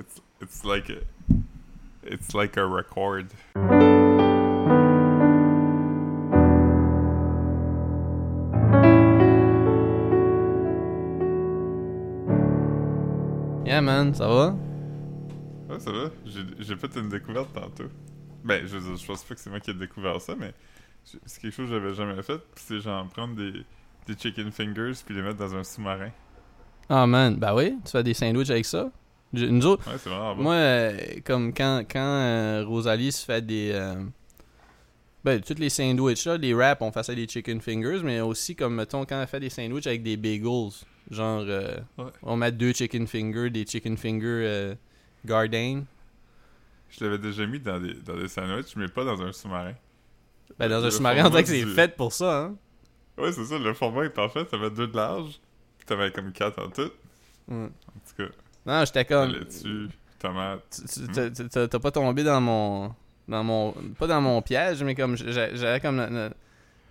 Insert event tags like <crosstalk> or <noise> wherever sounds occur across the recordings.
It's it's like a, it's like a record. Yeah, man, ça va? Ouais, ça va. J'ai fait une découverte tantôt. Ben, je je pense pas que c'est moi qui ai découvert ça, mais c'est quelque chose que j'avais jamais fait. C'est genre prendre des, des chicken fingers puis les mettre dans un sous-marin. Ah, man, bah oui, tu fais des sandwichs avec ça? Nous autres, Ouais, moi, euh, comme quand, quand euh, Rosalie se fait des. euh, ben, tous les sandwichs, là, les wraps, on fait ça des chicken fingers, mais aussi, comme, mettons, quand elle fait des sandwichs avec des bagels, genre, euh, Ouais. on met deux chicken fingers, des chicken fingers Garden. Je l'avais déjà mis dans des, dans des sandwichs, mais pas dans un sous-marin. Ben, dans un sous-marin, on dirait que c'est du- fait pour ça, hein? Ouais, c'est ça, le format est parfait. T'avais deux de large, puis t'avais comme quatre en tout. Mm. En tout cas, Non, j'étais comme. laitue, tomate? tu- tu- t'as- pas tombé dans mon dans mon pas dans mon piège mais comme j'a- j'avais comme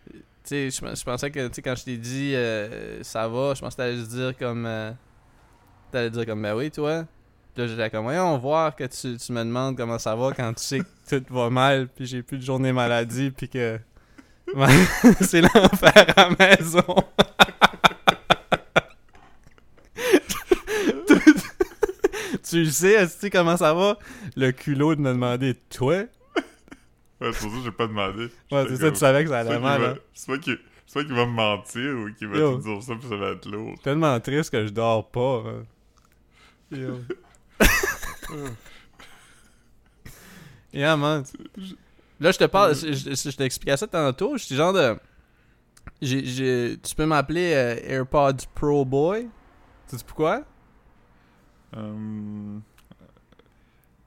tu sais je pensais que tu sais quand je t'ai dit euh, ça va je pensais que t'allais dire comme euh, t'allais dire comme ben oui toi Puis là j'étais comme voyons voir que tu, tu me demandes comment ça va quand tu sais que tout va mal puis j'ai plus de journée maladie puis que <laughs> c'est l'enfer à la maison tu le sais tu comment ça va? Le culot de me demander toi? Ouais, c'est pour ça que j'ai pas demandé. Ouais, c'est ça, tu savais que ça allait mal. hein. Qu'il soit qu'il va me mentir ou qu'il va te dire ça puis ça va être lourd. Tellement triste que je dors pas. hein. Yo. <laughs> yeah, man. Là, je te parle, je, je, je t'expliquais ça tantôt. Je suis genre de. j'ai- tu peux m'appeler euh, AirPods Pro Boy. Tu sais pourquoi? Hum,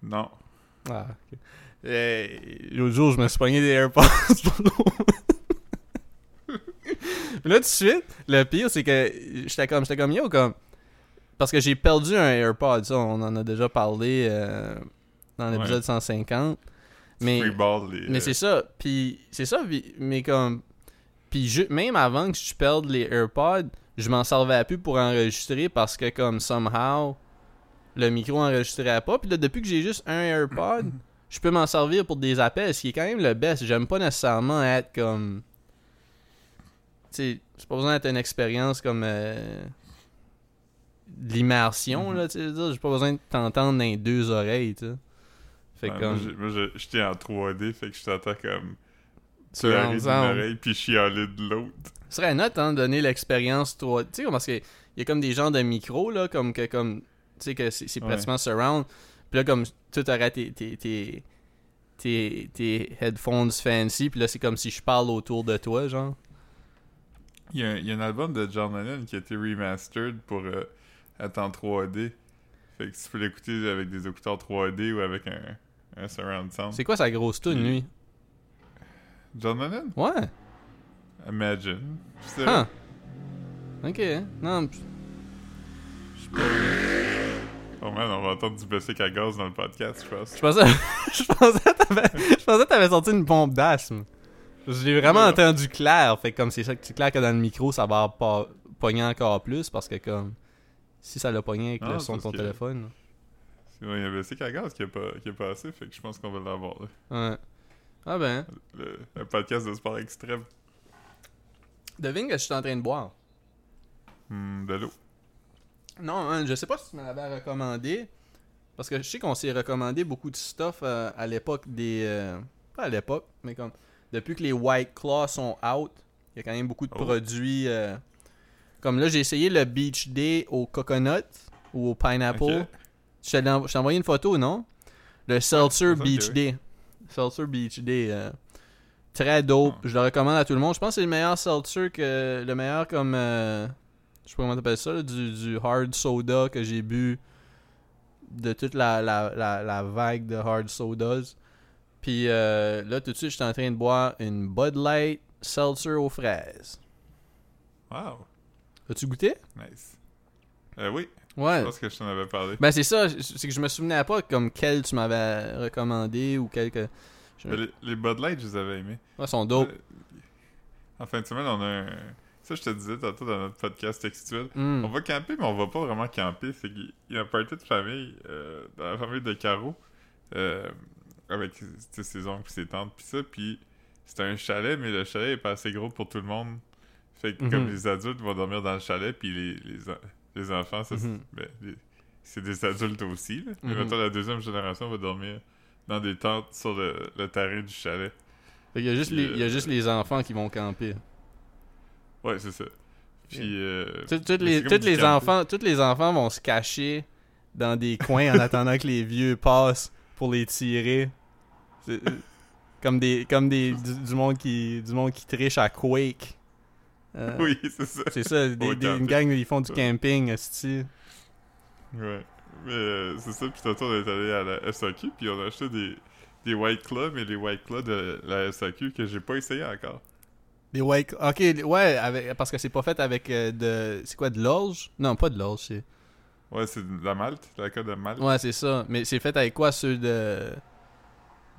Non. Ah, ok. Euh, L'autre jour, je me suis pogné des AirPods. <laughs> Mais là, tout de suite, le pire, c'est que j'étais comme, j'étais comme yo, comme. Parce que j'ai perdu un AirPod, ça, on en a déjà parlé euh, dans l'épisode 150. Mais, Freeball les. mais euh, c'est ça, puis c'est ça, mais comme. Puis même avant que je perde les AirPods, je m'en servais plus pour enregistrer parce que, comme, somehow, le micro enregistrait pas. Puis là, depuis que j'ai juste un AirPod, je peux m'en servir pour des appels, ce qui est quand même le best. J'aime pas nécessairement être comme. Tu sais, c'est pas besoin d'être une expérience comme. euh, de l'immersion, Mhm. là, tu sais. J'ai pas besoin de t'entendre dans les deux oreilles, tu sais. Fait ouais, comme. Moi, j'étais en 3D, fait que je t'entends comme. pleurer d'une oreille puis chialer de l'autre. Ce serait note, hein, de donner l'expérience 3 Tu sais, parce qu'il y a comme des genres de micros, là, comme que, comme, tu sais, que c'est Ouais. pratiquement surround. Puis là, comme, tout aurait tes, tes, tes, tes, tes headphones fancy, puis là, c'est comme si je parle autour de toi, genre. Il y, a, il y a un album de John Lennon qui a été remastered pour euh, être en 3D. Fait que tu peux l'écouter avec des écouteurs 3D ou avec un, un surround sound. C'est quoi sa grosse tune, Puis- lui? John Lennon? Ouais. Imagine. Huh. Ok. Non, p- Oh man, on va entendre du bicycle à gaz dans le podcast, je pense. je pensais, <laughs> je pensais que t'avais, sorti une pompe d'asthme. Je l'ai vraiment entendu clair. Fait que comme c'est ça que c'est clair que dans le micro, ça va pas pogner encore plus parce que comme si ça l'a pogné avec le son de ton que- téléphone. Il y a un bicycle à gaz qui a, pas, qui a passé, fait que je pense qu'on va l'avoir. Ouais. Ah ben. Le, podcast de sport extrême. Devine que je suis en train de boire. Hmm, de l'eau. Non, hein, je sais pas si tu me l'avais recommandé. Parce que je sais qu'on s'est recommandé beaucoup de stuff euh, à l'époque des. euh, pas à l'époque, mais comme. Depuis que les White Claws sont out, il y a quand même beaucoup de Oh. produits. euh, comme là, j'ai essayé le Beach Day au coconut ou au pineapple. Je t'ai envoyé une photo, non? Le Seltzer Beach que. Day. Seltzer Beach Day. très dope. Je le recommande à tout le monde. Je pense que c'est le meilleur seltzer que. Le meilleur comme. Je sais pas comment t'appelles ça, là, du, du hard soda que j'ai bu de toute la, la, la, la vague de hard sodas. Puis euh, là, tout de suite, je suis en train de boire une Bud Light seltzer aux fraises. Wow, As-tu goûté? nice. Euh, oui, Ouais. je pense que je t'en avais parlé. Ben c'est ça, c'est que je me souvenais pas comme quel tu m'avais recommandé ou quel que... je- Mais Les, les Bud Light, je les avais aimés. Ouais, ils sont dope. Euh, En fin de semaine, on a un. Ça, je te disais tantôt dans notre podcast textuel. Hmm. On va camper, mais on va pas vraiment camper. C'est qu'il y a un party de famille, euh, dans la famille de Caro, euh, avec ses oncles et ses tantes, puis ça, puis c'est un chalet, mais le chalet est pas assez gros pour tout le monde. Fait que Mhm. comme les adultes vont dormir dans le chalet, puis les, les, en- les enfants, Mhm. ben, c'est des adultes aussi. Là. Mais Mhm. mettons, la deuxième génération va dormir dans des tentes sur le, le terrain du chalet. Fait qu'il y a juste, les, il y a juste les enfants qui vont camper. Ouais, c'est ça. Puis, euh, Tout- Toutes les, toutes enfants, tous les enfants vont se cacher dans des coins en attendant que les vieux passent pour les tirer. Euh, Comme des, comme des du, du monde qui, du monde qui triche à Quake. Euh, Oui, c'est ça. C'est ça, des, une gang ils font du camping, esti. Ouais. Mais euh, c'est ça, puis tantôt on est allé à la SAQ, puis on a acheté des, des White Claw, mais les White Claw de la SAQ que j'ai pas essayé encore. Des white, ok, ouais, avec, parce que c'est pas fait avec euh, de, c'est quoi de l'orge? Non, pas de l'orge, c'est. Ouais, c'est de la malt, la coque de malt, Ouais, c'est ça. Mais c'est fait avec quoi ceux de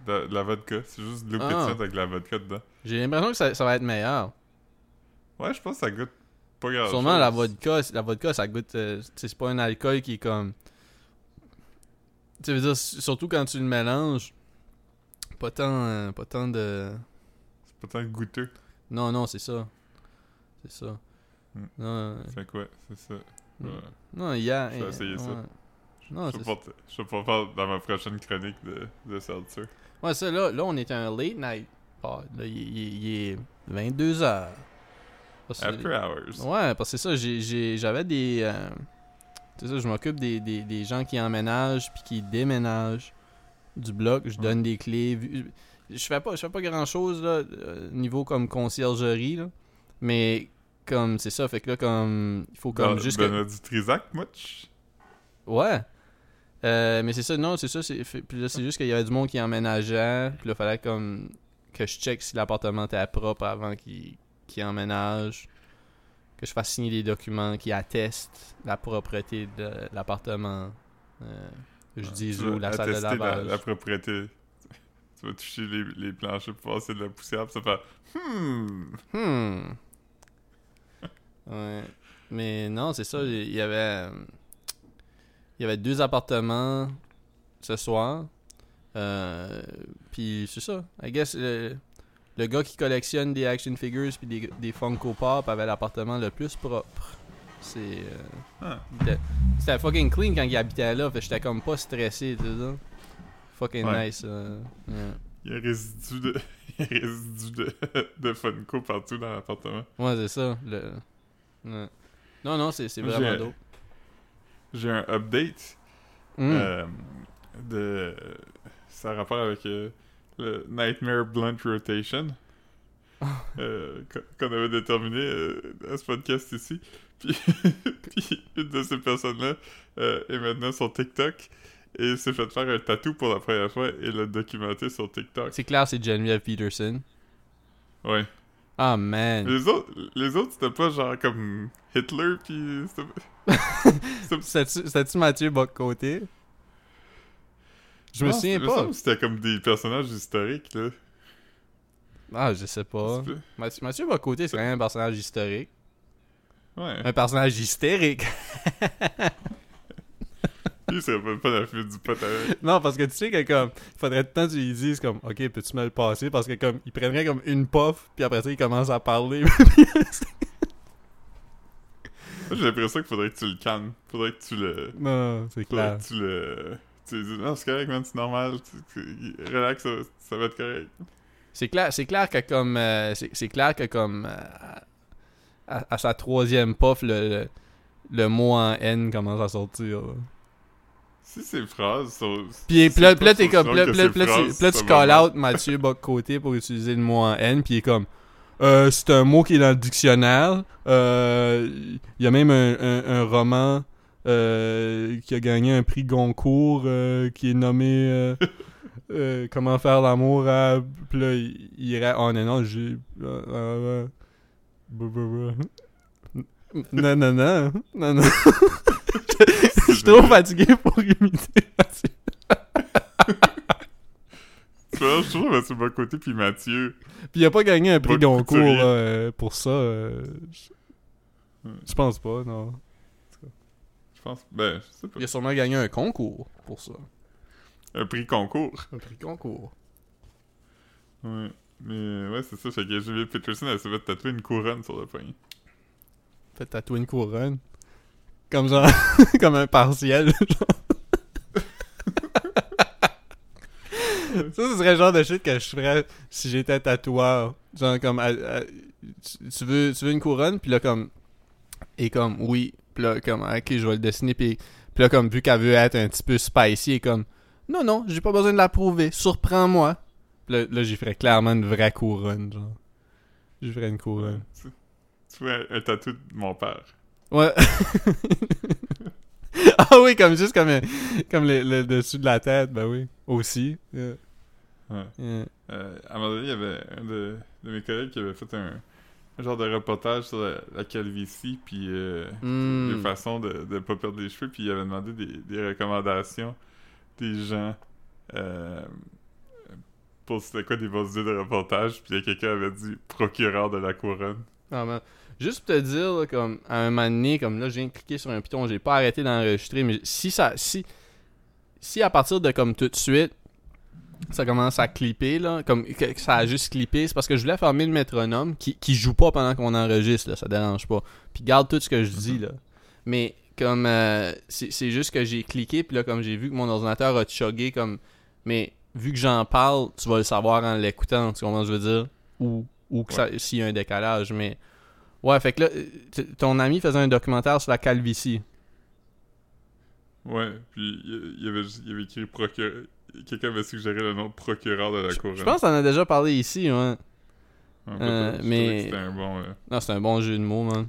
de, de la vodka. C'est juste de l'eau Ah. pétillante avec la vodka dedans. J'ai l'impression que ça, ça va être meilleur. Ouais, je pense que ça goûte pas grand Sûrement la vodka, la vodka ça goûte euh, c'est pas un alcool qui est comme tu veux dire surtout quand tu le mélanges pas tant euh, pas tant de C'est pas tant goûteux. Non non, c'est ça. C'est ça. Hmm. Non, Fait que ouais, c'est ça. Hmm. Ouais. non, il y a Je vais essayer ça. Non, je, pas, je vais pas faire dans ma prochaine chronique de, de seltzer. Ouais, ça, là, là, on est un late night pod. Là, il, est 22h. After hours. Ouais, parce que c'est ça, j'avais des... euh, c'est ça, je m'occupe des, des, des gens qui emménagent puis qui déménagent du bloc. Je Ouais. donne des clés. Je fais pas, je fais pas grand-chose, là, euh, niveau comme conciergerie, là. Mais, comme, c'est ça, fait que là, comme... Il faut comme juste... que- Benoît du Trisac, much? Ouais. Euh, mais c'est ça, non, c'est ça. c'est- Puis là, c'est juste qu'il y avait du monde qui emménageait. Puis là, il fallait comme que je check si l'appartement était propre avant qu'il emménage. Que je fasse signer des documents qui attestent la propreté de l'appartement. Euh, je dise Tu où la salle de la, lavage. la propriété. Tu vas toucher les, les planchers pour a de la poussière, puis ça fait Hmm. Hmm. <laughs> Ouais. Mais non, c'est ça. Il y avait. Il y avait deux appartements ce soir. Euh, puis c'est ça. I guess le, le gars qui collectionne des action figures puis des, des Funko Pop avait l'appartement le plus propre. C'est. euh, Ah. C'était fucking clean quand il habitait là. Fait j'étais comme pas stressé, tu sais. Fucking Ouais. nice. euh, ouais. Il y a résidu de, <laughs> il y a résidu de, <laughs> de Funko partout dans l'appartement. Ouais, c'est ça. Le... ouais. Non, non, c'est vraiment j'ai- dope. J'ai un update Mm. euh, de. Ça a rapport avec euh, le Nightmare Blunt Rotation. euh, qu'on- qu'on avait déterminé euh, à ce podcast ici. <laughs> Puis, puis une de ces personnes-là euh, est maintenant sur TikTok et s'est fait faire un tatou pour la première fois et l'a documenté sur TikTok. C'est clair, c'est Geneviève Peterson. Ouais. Ah, man. Les autres, les autres c'était pas genre comme Hitler, c'était <laughs> C'était-tu Mathieu Bock-Côté? Je me Non, souviens il pas. C'était comme des personnages historiques, là. Ah, je sais pas. Mathieu, Mathieu Bock-Côté, c'est quand même un personnage historique. Ouais. Un personnage hystérique. <laughs> Pas la fuite du pot avec. non, parce que tu sais que comme, il faudrait tout le temps que tu lui dises comme, ok, peux-tu me le passer? Parce que comme, il prendrait comme une puff, puis après ça, il commence à parler. <laughs> Moi, j'ai l'impression qu'il faudrait que tu le calmes. Faudrait que tu le. non, c'est Faudrait clair. que tu le. Tu lui dis, non, c'est correct, man, c'est normal. Tu, tu- relax, ça, va- ça va être correct. C'est clair, c'est clair que comme, euh, c'est c'est clair que comme, euh, à, à sa troisième puff, le, le, le mot en N commence à sortir. là. Si ces phrases sont. Puis, si là, t'es comme, tu, call out Mathieu Bock-Côté pour utiliser le mot en N, puis il est comme, euh, c'est un mot qui est dans le dictionnaire. Euh, Il y a même un, un, un roman euh, qui a gagné un prix Goncourt euh, qui est nommé <laughs> Comment faire l'amour à. Puis là, il, irait, oh non, non, j'ai. <laughs> Non, non, non, non, non. <laughs> Je suis trop fatigué pour imiter Mathieu. <laughs> Tu vois, je trouve Mathieu Bocoté puis Mathieu. Puis il a pas gagné un prix Goncourt euh, pour ça. euh, Je pense pas, non. Je pense. Ben, je sais pas. Il a sûrement gagné un concours pour ça. Un prix concours. Un prix concours. Ouais. Mais ouais, c'est ça. Fait que Julia Peterson, elle s'est fait tatouer une couronne sur le poignet. Fait tatouer une couronne. Comme genre, <laughs> comme un partiel. ça, ce serait le genre de shit que je ferais si j'étais tatoueur. Genre, comme, à- tu, veux, tu veux une couronne, puis là, comme, et comme, oui, puis là, comme, ok, je vais le dessiner, puis puis là, comme, vu qu'elle veut être un petit peu spicy, et comme, non, non, j'ai pas besoin de la prouver, surprends-moi. Là, là j'y ferais clairement une vraie couronne, genre. Je ferais une couronne. Tu, tu un, un tatou de mon père. Ouais. <laughs> ah oui, comme juste comme, comme le, le dessus de la tête, ben oui. Aussi. Yeah. Ouais. Yeah. Euh, à un moment donné, il y avait un de, de mes collègues qui avait fait un, un genre de reportage sur la, la calvitie, puis euh, Hmm. des façons de ne pas perdre les cheveux, puis il avait demandé des, des recommandations des gens euh, pour c'était quoi des bonnes idées de reportage, puis quelqu'un avait dit procureur de la couronne. Ah, man. Juste pour te dire, là, comme, à un moment donné, comme là, je viens de cliquer sur un piton, j'ai pas arrêté d'enregistrer, mais si ça, si, si à partir de comme tout de suite, ça commence à clipper, là, comme que, que ça a juste clippé, c'est parce que je voulais fermer le métronome qui, qui joue pas pendant qu'on enregistre, là, ça dérange pas. Puis garde tout ce que je dis, là. Mais comme, euh, c'est juste que j'ai cliqué, puis là, comme j'ai vu que mon ordinateur a chuggé, comme, mais vu que j'en parle, tu vas le savoir en l'écoutant, tu comprends ce que je veux dire? Ou, ou que s'il y a un décalage, mais... Ouais, fait que là, euh, ton ami faisait un documentaire sur la calvitie. Ouais, puis il il avait, il avait écrit procureur. Quelqu'un avait suggéré le nom de procureur de la couronne. Je pense qu'on en a déjà parlé ici, ouais. Euh, mais- que C'était un bon. euh, Non, c'est un bon jeu de mots, man.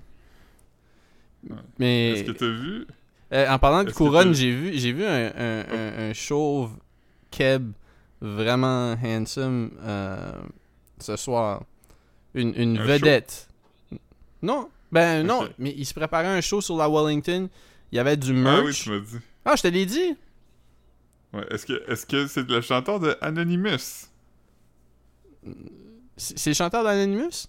Ouais. Mais Est-ce que t'as vu? Euh, en parlant de couronne, j'ai vu, j'ai vu un, un, un, un chauve keb vraiment handsome ce soir. Une, une Un vedette. Non, ben non, mais il se préparait un show sur la Wellington. Il y avait du Ah oui, merch. tu m'as dit. Ah, je te l'ai dit. Ouais, est-ce que est-ce que c'est le chanteur de Anonymous? C'est le chanteur d'Anonymous?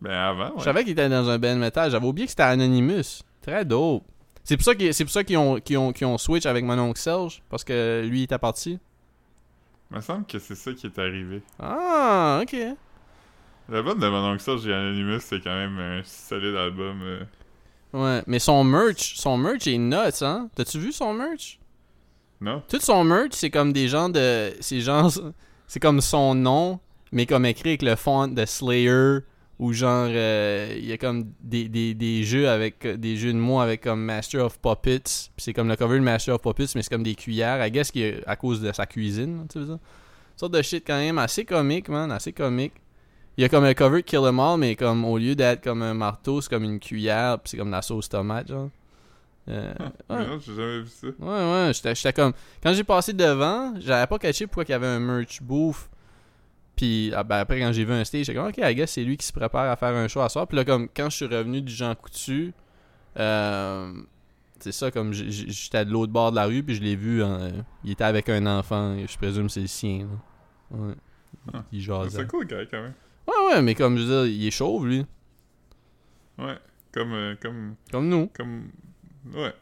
Ben avant, Je ouais. savais qu'il était dans un band metal. J'avais oublié que c'était Anonymous. Très dope. C'est pour ça qu'ils c'est pour ça qu'ils ont, qu'ils ont, qu'ils ont switch avec mon oncle Serge. Parce que lui, il était parti. Il me semble que c'est ça qui est arrivé. Ah, ok. L'album de mon oncle Serge et Anonymous, c'est quand même un solide album. euh. Ouais, mais son merch, son merch est nuts, hein? T'as-tu vu son merch? Non? Tout son merch, c'est comme des gens de. C'est genre. C'est comme son nom, mais comme écrit avec le font de Slayer. Ou genre. euh, Il y a comme des, des, des jeux avec. euh, Des jeux de mots avec comme Master of Puppets. Puis c'est comme le cover de Master of Puppets, mais c'est comme des cuillères. I guess qu'il à cause de sa cuisine, tu sais ça? Une sorte de shit quand même assez comique, man. Assez comique. Il y a comme un cover Kill 'Em All, mais comme au lieu d'être comme un marteau, c'est comme une cuillère, puis c'est comme la sauce tomate, genre. Euh, Ah, ouais. non, j'ai jamais vu ça. Ouais, ouais, j'étais comme. Quand j'ai passé devant, j'avais pas catché pourquoi il y avait un merch bouffe. Puis ah, ben, après, quand j'ai vu un stage, j'étais comme, ok, I guess c'est lui qui se prépare à faire un show à soir. Puis là, comme quand je suis revenu du Jean Coutu, euh, c'est ça, comme j'étais de l'autre bord de la rue, puis je l'ai vu, hein, il était avec un enfant, je présume que c'est le sien. là. Ouais. Ah. C'est cool, gars, quand même. Ouais, ouais, mais comme je veux dire, il est chauve, lui. Ouais. Comme. euh, comme. Comme nous. Comme. Ouais.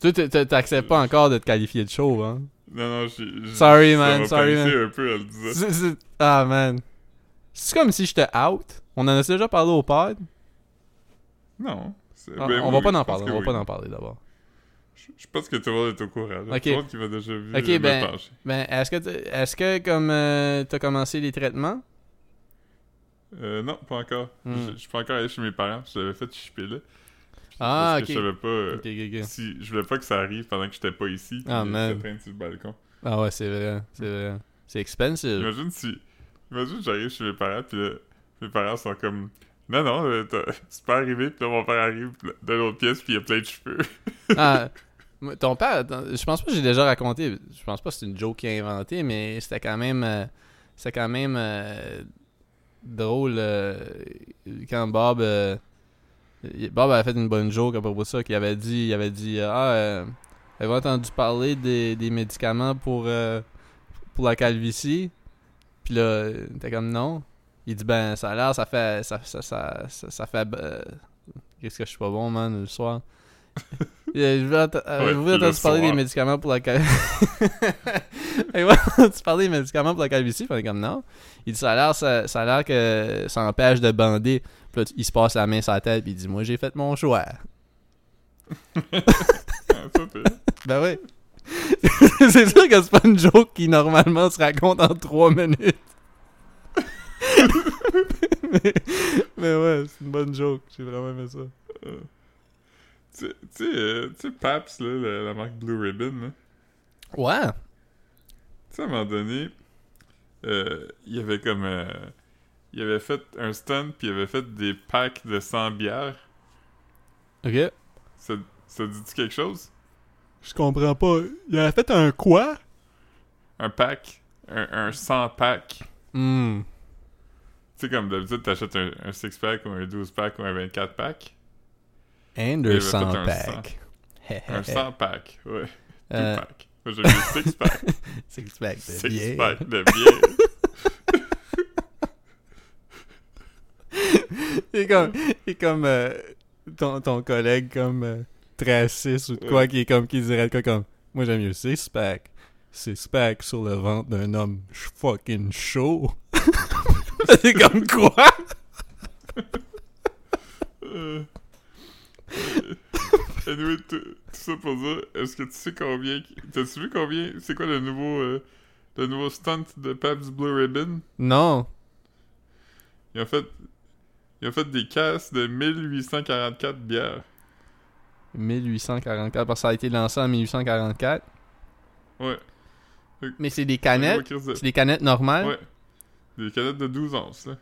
Tu sais, t'a- t'acceptes pas encore de te qualifier de chauve, hein. Non, non, j'ai- Sorry, ça man, m'a sorry, paniqué un peu, disait. C'est- c'est- Ah, man. C'est comme si j'étais out. On en a déjà parlé au pod? Non. Ah, ben on oui, va pas je en parler. On va pas en parler d'abord. Je je pense que tout le monde est au courant. là. Ok. Tout le monde qui m'a déjà vu. Ok, euh, ben-. Ben, est-ce que, est-ce que comme euh, t'as commencé les traitements? Euh, non, pas encore. Hmm. Je je suis pas encore allé chez mes parents. Je l'avais fait chipper là. Ah, parce ok. que je savais pas. euh, Ok, ok, ok. Si, je voulais pas que ça arrive pendant que j'étais pas ici. Ah, man. sur le balcon. Ah ouais, c'est vrai. C'est vrai. C'est expensive. Imagine si. Imagine j'arrive chez mes parents, puis là, mes parents sont comme. Non, non, euh, c'est pas arrivé, puis là, mon père arrive de l'autre pièce, puis il y a plein de cheveux. Ah, <laughs> ton père, je pense pas que j'ai déjà raconté. Je pense pas que c'est une joke qu'il a inventé, mais c'était quand même. euh, c'était quand même euh, drôle euh, quand Bob. euh, Bob avait fait une bonne joke à propos de ça, qu'il avait dit, il avait dit Ah, euh, entendu parler des, des médicaments pour, euh, pour la calvitie Puis là, t'es comme non. Il dit Ben, ça a l'air, ça fait. Ça, ça, ça, ça, fait. euh, qu'est-ce que je suis pas bon, man, le soir. <laughs> Euh, ent- euh, le parler des médicaments pour la calvitie. <laughs> <laughs> tu parlais des médicaments pour la calvitie, fait comme non. Il dit ça a l'air ça, ça a l'air que ça empêche de bander. Puis là, il se passe la main sur la tête puis il dit moi j'ai fait mon choix. Ben oui. c'est sûr que c'est pas une joke qui normalement se raconte en 3 minutes. mais, mais ouais, c'est une bonne joke. J'ai vraiment aimé ça. Euh, Tu sais, euh, Paps, là, la, la marque Blue Ribbon, là. Ouais. Tu sais, à un moment donné, euh, il avait comme. euh, il avait fait un stunt, puis il avait fait des packs de 100 bières. Ok. Ça, ça dit-tu quelque chose? Je comprends pas. Il a fait un quoi? Un pack. Un, un 100 pack. Hmm. Tu sais, comme d'habitude, t'achètes un, un 6-pack ou un 12-pack ou un 24-pack. Fait un pack. <laughs> Un 100 pack, ouais. Two Euh, pack. Moi, j'ai mis 6 <laughs> pack. six pack de 6 bière. pack de <laughs> bière. Il est comme, il est comme euh, ton, ton collègue comme euh, Tracis ou de quoi qui est comme qui dirait quoi comme moi j'aime mieux six pack six pack sur le ventre d'un homme fucking chaud c'est comme quoi? Euh, <laughs> anyway, tout, tout ça pour dire, est-ce que tu sais combien... T'as-tu vu combien... C'est quoi le nouveau... euh, le nouveau stunt de Pabst Blue Ribbon? non Ils ont fait... Ils ont fait des casses de 1844 bières. 1844 parce que ça a été lancé en 1844 Ouais. mais c'est des canettes c'est des canettes normales Ouais. Des canettes de 12 onces, là.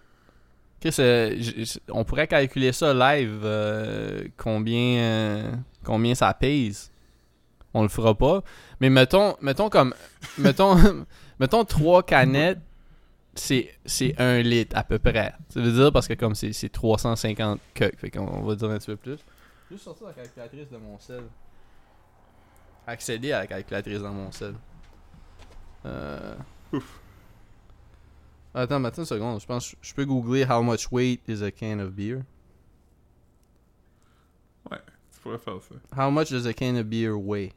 Euh, on pourrait calculer ça live, euh, combien, euh, combien ça pèse. On le fera pas. Mais mettons, mettons comme, <laughs> mettons, <laughs> mettons trois canettes, c'est, c'est un litre à peu près. Ça veut dire parce que comme c'est, c'est 350 que, fait qu'on on va dire un petit peu plus. Juste sortir la calculatrice de mon sel. Accéder à la calculatrice dans mon sel. Ouf. Attends, attends une seconde. Je pense je peux googler how much weight is a can of beer? Tu pourrais faire ça. How much does a can of beer weigh?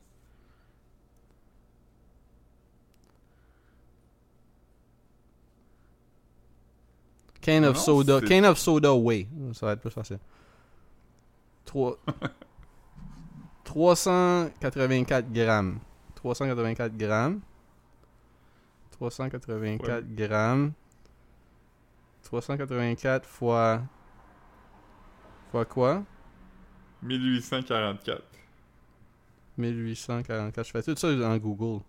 Can of Non, soda. Can of soda weigh. Ça va être plus facile. Trois- 384 grammes. 384 grammes. 384 grammes. 384 fois. Fois quoi? 1844. 1844. Je fais tout ça dans Google.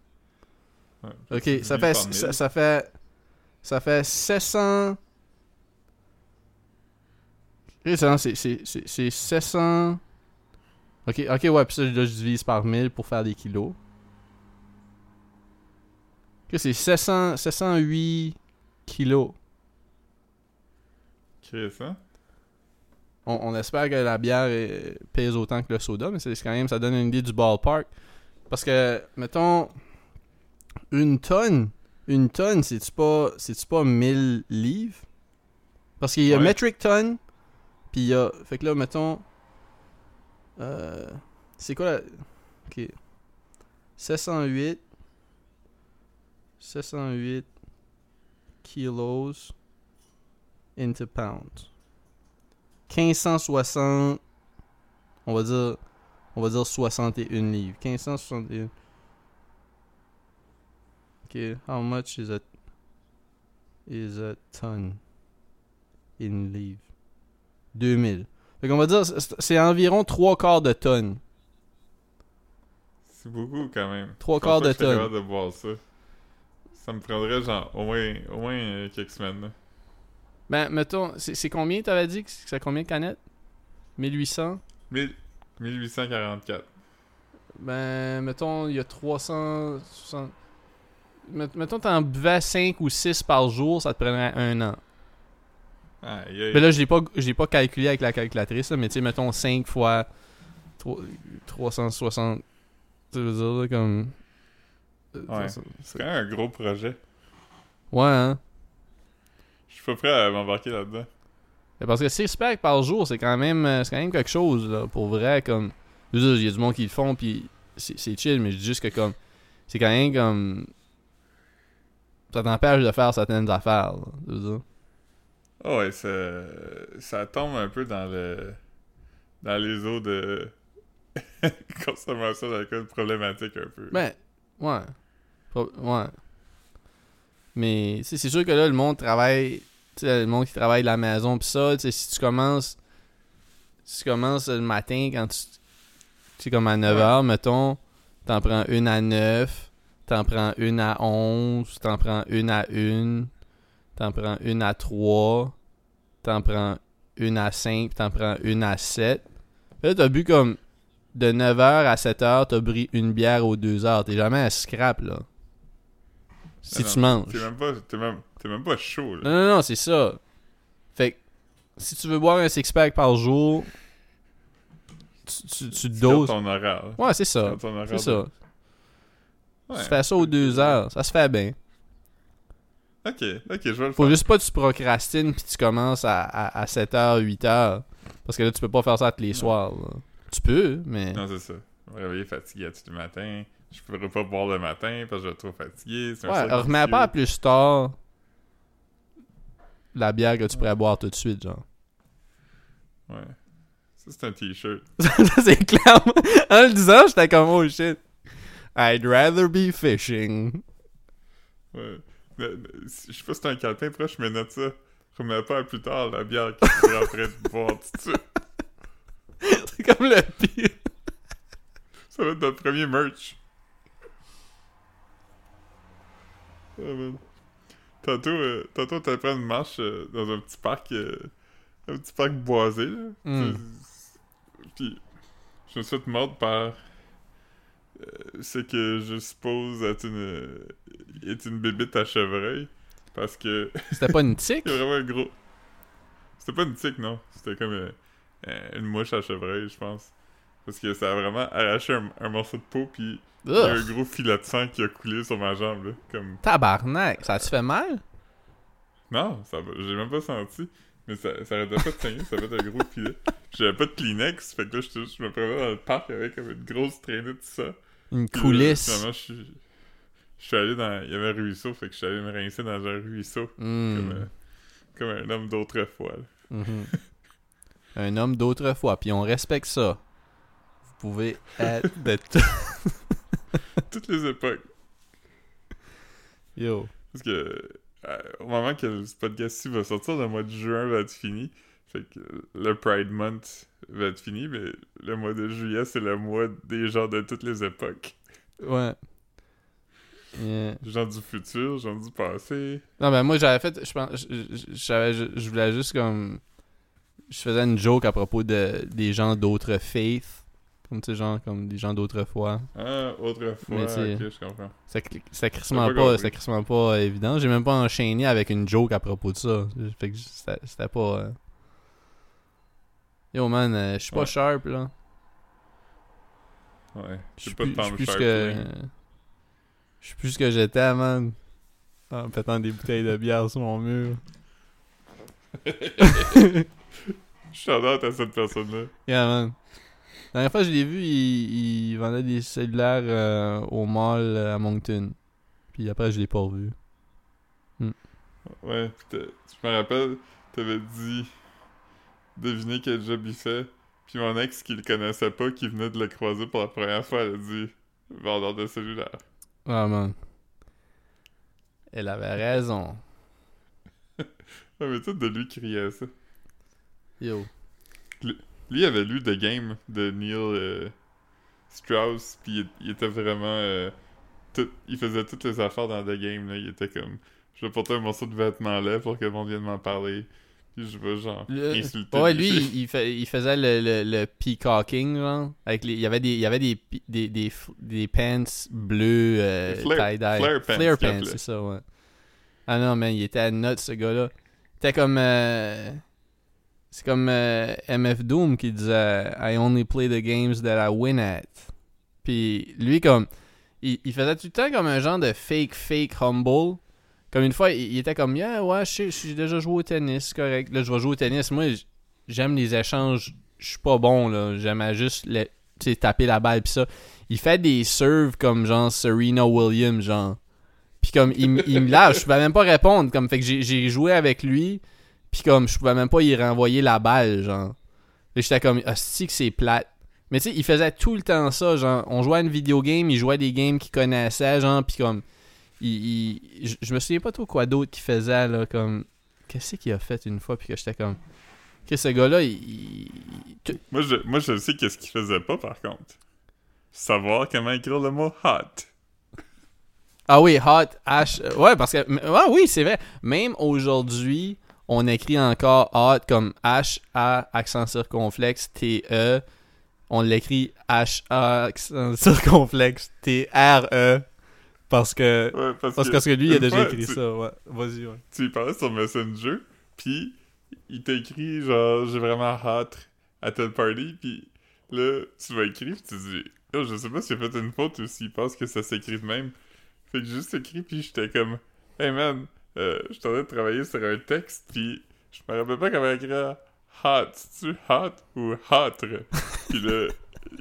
Ouais. Ok, ça fait, ça, 1000. ça fait. Ça fait 700. Ok, c'est- c'est- c'est c'est- c'est 700. Ok, ok, ouais, puis ça, là, je divise par 1000 pour faire des kilos. Ok, c'est 700, 708 kilos. Hein? On, on espère que la bière pèse autant que le soda, mais c'est c'est quand même, ça donne une idée du ballpark. Parce que, mettons, une tonne, une tonne, c'est-tu pas, c'est-tu pas 1000 livres? Parce qu'il y a Ouais. metric ton, puis il y a, fait que là, mettons, euh, c'est quoi la, ok, 708, 708 kilos into pounds. 1560 on va dire on va dire 61 livres 1561 ok how much is a is a ton in livres? 2000 fait qu'on va dire c'est- environ 3 quarts de tonne C'est beaucoup quand même. Trois Je pense quarts pas de tonne. de boire ça. Ça me prendrait genre au moins, au moins euh, quelques semaines. Là. Ben mettons c'est combien t'avais dit que c'est combien de canettes? 1800 Mille- 1844. Ben, mettons, il y a 360. Met- Mettons, t'en buvais 5 ou 6 par jour, ça te prendrait un an. Mais là, je l'ai pas, pas calculé avec la calculatrice, là, mais tu sais, mettons 5 fois tro- 360. Tu veux dire, là, comme. euh, Ouais. C'est quand même un gros projet. Ouais, hein. Je suis pas prêt à m'embarquer là-dedans. Parce que 6 packs par jour, c'est quand même euh, c'est quand même quelque chose, là, pour vrai, comme... Il y a du monde qui le font, puis c'est chill, mais je dis juste que, comme... C'est quand même comme... Ça t'empêche de faire certaines affaires, là. Ah ouais, ça, ça tombe un peu dans le dans les eaux de <laughs> consommation d'alcool problématique un peu. Ben, ouais. Pro- Ouais. Mais, c'est sûr que là, le monde travaille... Tu sais, le monde qui travaille de la maison, pis ça, tu sais, si tu commences... Si tu commences le matin, quand tu... Tu sais, comme à 9h, mettons, t'en prends une à 9, t'en prends une à 11, t'en prends une à 1, t'en prends une à 3, t'en prends une à 5, t'en prends une à 7. Là, t'as bu comme de 9h à 7h, t'as pris une bière aux 2h. T'es jamais à scrap, là. Si Ah tu non, manges. T'es même pas, t'es même, t'es même pas chaud, là. Non, non, non, c'est ça. Fait que, si tu veux boire un six-pack par jour, tu, tu, tu doses. ton horaire. Ouais, c'est ça. C'est ça. Ouais. Tu fais ça aux 2 heures. Ça se fait bien. Ok, ok, je vais le Faut faire. juste pas que tu procrastines puis tu commences à, à, à 7h, 8h. Parce que là, tu peux pas faire ça tous les soirs. là. Tu peux, mais. Non, c'est ça. Je vais me réveiller fatigué à tous les matins. Je pourrais pas boire le matin parce que je vais être trop fatigué. Ouais, remets pas à plus tard la bière que tu pourrais boire tout de suite, genre. Ouais. Ça, c'est un t-shirt. <laughs> Ça, c'est clairement. En le disant, j'étais comme, oh shit. I'd rather be fishing. Ouais. Je sais pas si c'est un calepin proche, mais note ça. Remets pas plus tard la bière que tu es en train de boire tout de suite. <laughs> C'est comme le pire. Ça va être notre premier merch. Ah, man. Tantôt, euh, tantôt t'allais prendre une marche euh, dans un petit parc, euh, un petit parc boisé, là. Mm. C'est- Puis, je me suis fait mordre par euh, ce que je suppose être une, est une bébite à chevreuil. Parce que <laughs> C'était pas une tique? a vraiment gros. C'était pas une tique, non. C'était comme une mouche à chevreuil, je pense. Parce que ça a vraiment arraché un, un morceau de peau, puis il y a un gros filet de sang qui a coulé sur ma jambe, là. Comme. Tabarnak. Ça te fait mal? Non, ça. J'ai même pas senti. Mais ça, ça arrêtait pas de saigner, ça fait un gros filet. J'avais pas de Kleenex, fait que là, juste- je me prenais dans le parc avec comme une grosse traînée de ça. Une Puis, coulisse. Finalement, je suis. Je suis allé dans. Il y avait un ruisseau, fait que je suis allé me rincer dans un ruisseau. Mm. Comme, euh, comme un homme d'autrefois, là. Mhm. Un homme d'autrefois, puis on respecte ça. Pouvez <laughs> être de tout. <laughs> Toutes les époques. Yo. Parce que euh, au moment que ce podcast-ci va sortir, le mois de juin va être fini. Fait que le Pride Month va être fini, mais le mois de juillet, c'est le mois des gens de toutes les époques. Ouais. Yeah. Gens du futur, gens du passé. Non, ben moi, j'avais fait. Je pense. je voulais juste comme. Je faisais une joke à propos de des gens d'autres faiths. Comme tu sais, genre, comme des gens d'autrefois. Ah, autrefois, Mais c'est- ok, je comprends. C'était crissement pas pas, crissement pas évident. J'ai même pas enchaîné avec une joke à propos de ça. Fait que c'était pas. euh, Yo man, euh, je suis pas Ouais. sharp là. Ouais, Je pas de temps plus que. Je suis plus ce que j'étais, man. En pétant des bouteilles de bière sur mon mur. <laughs> Je suis à cette personne-là. Yeah, man. La dernière fois que je l'ai vu, il, il vendait des cellulaires euh, au mall euh, à Moncton. Puis après, je l'ai pas revu. Ouais, pis t'as- je me rappelle, t'avais dit devinez quel job il fait. Puis mon ex qui le connaissait pas, qui venait de le croiser pour la première fois, elle a dit vendeur de cellulaire. Ah, man. Elle avait raison. <laughs> Ouais, mais tout de lui criait ça. Yo. Lui, il avait lu The Game de Neil euh, Strauss, puis il, il était vraiment. euh, tout- il faisait toutes les affaires dans The Game, là. Il était comme. Je vais porter un morceau de vêtement là pour que le monde vienne m'en parler. Puis je vais, genre, Le- insulter. Ouais, lui, <laughs> il, il fait- il faisait le, le, le peacocking, genre. Avec les, il y avait des, il y avait des, des, des, des pants bleus, euh, tie-dye. flare pants, Flare pants, c'est ça, ouais. Ah non, man, il était à note, ce gars-là. C'était comme. euh, c'est comme euh, MF Doom qui disait I only play the games that I win at. Puis lui, comme. Il, faisait tout le temps comme un genre de fake, fake humble. Comme une fois, il, était comme, yeah, ouais, je j'ai déjà joué au tennis, correct. Là, je vais jouer au tennis. Moi, j'aime les échanges. Je suis pas bon, là. J'aime à juste taper la balle, pis ça. Il fait des serves comme genre Serena Williams, genre. Puis comme, il, me lâche. Je pouvais même pas répondre. Comme, fait que j'ai joué avec lui. Puis comme, je pouvais même pas y renvoyer la balle, genre. Là, j'étais comme, hostie que c'est plate. Mais tu sais, il faisait tout le temps ça, genre, on jouait à une vidéo game, il jouait des games qu'il connaissait, genre, puis comme, il, il- je, me souviens pas trop quoi d'autre qu'il faisait, là, comme, qu'est-ce qu'il a fait une fois, puis que j'étais comme, que ce gars-là, il, Moi, je, moi, je sais qu'est-ce qu'il faisait pas, par contre. Savoir comment écrire le mot hot. ah oui, hot, H, ouais, parce que, ah oui, c'est vrai, même aujourd'hui, on écrit encore hot comme H-A, accent circonflexe, T-E, on l'écrit H-A, accent <laughs> circonflexe, T-R-E, parce que... Ouais, parce, Parce, que, parce que lui, il a déjà écrit tu- ça, ouais. Vas-y, ouais. Tu lui parlais sur Messenger, puis il t'a écrit genre j'ai vraiment hâte à telle party, puis là tu vas écrire, puis tu dis oh, je sais pas s'il a fait une faute ou s'il pense que ça s'écrit de même. Fait que j'ai juste écrit, puis j'étais comme hey man, euh, je suis en train de travailler sur un texte, puis je me rappelle pas comment écrire hot, tu hot ou hâtre? <laughs> puis là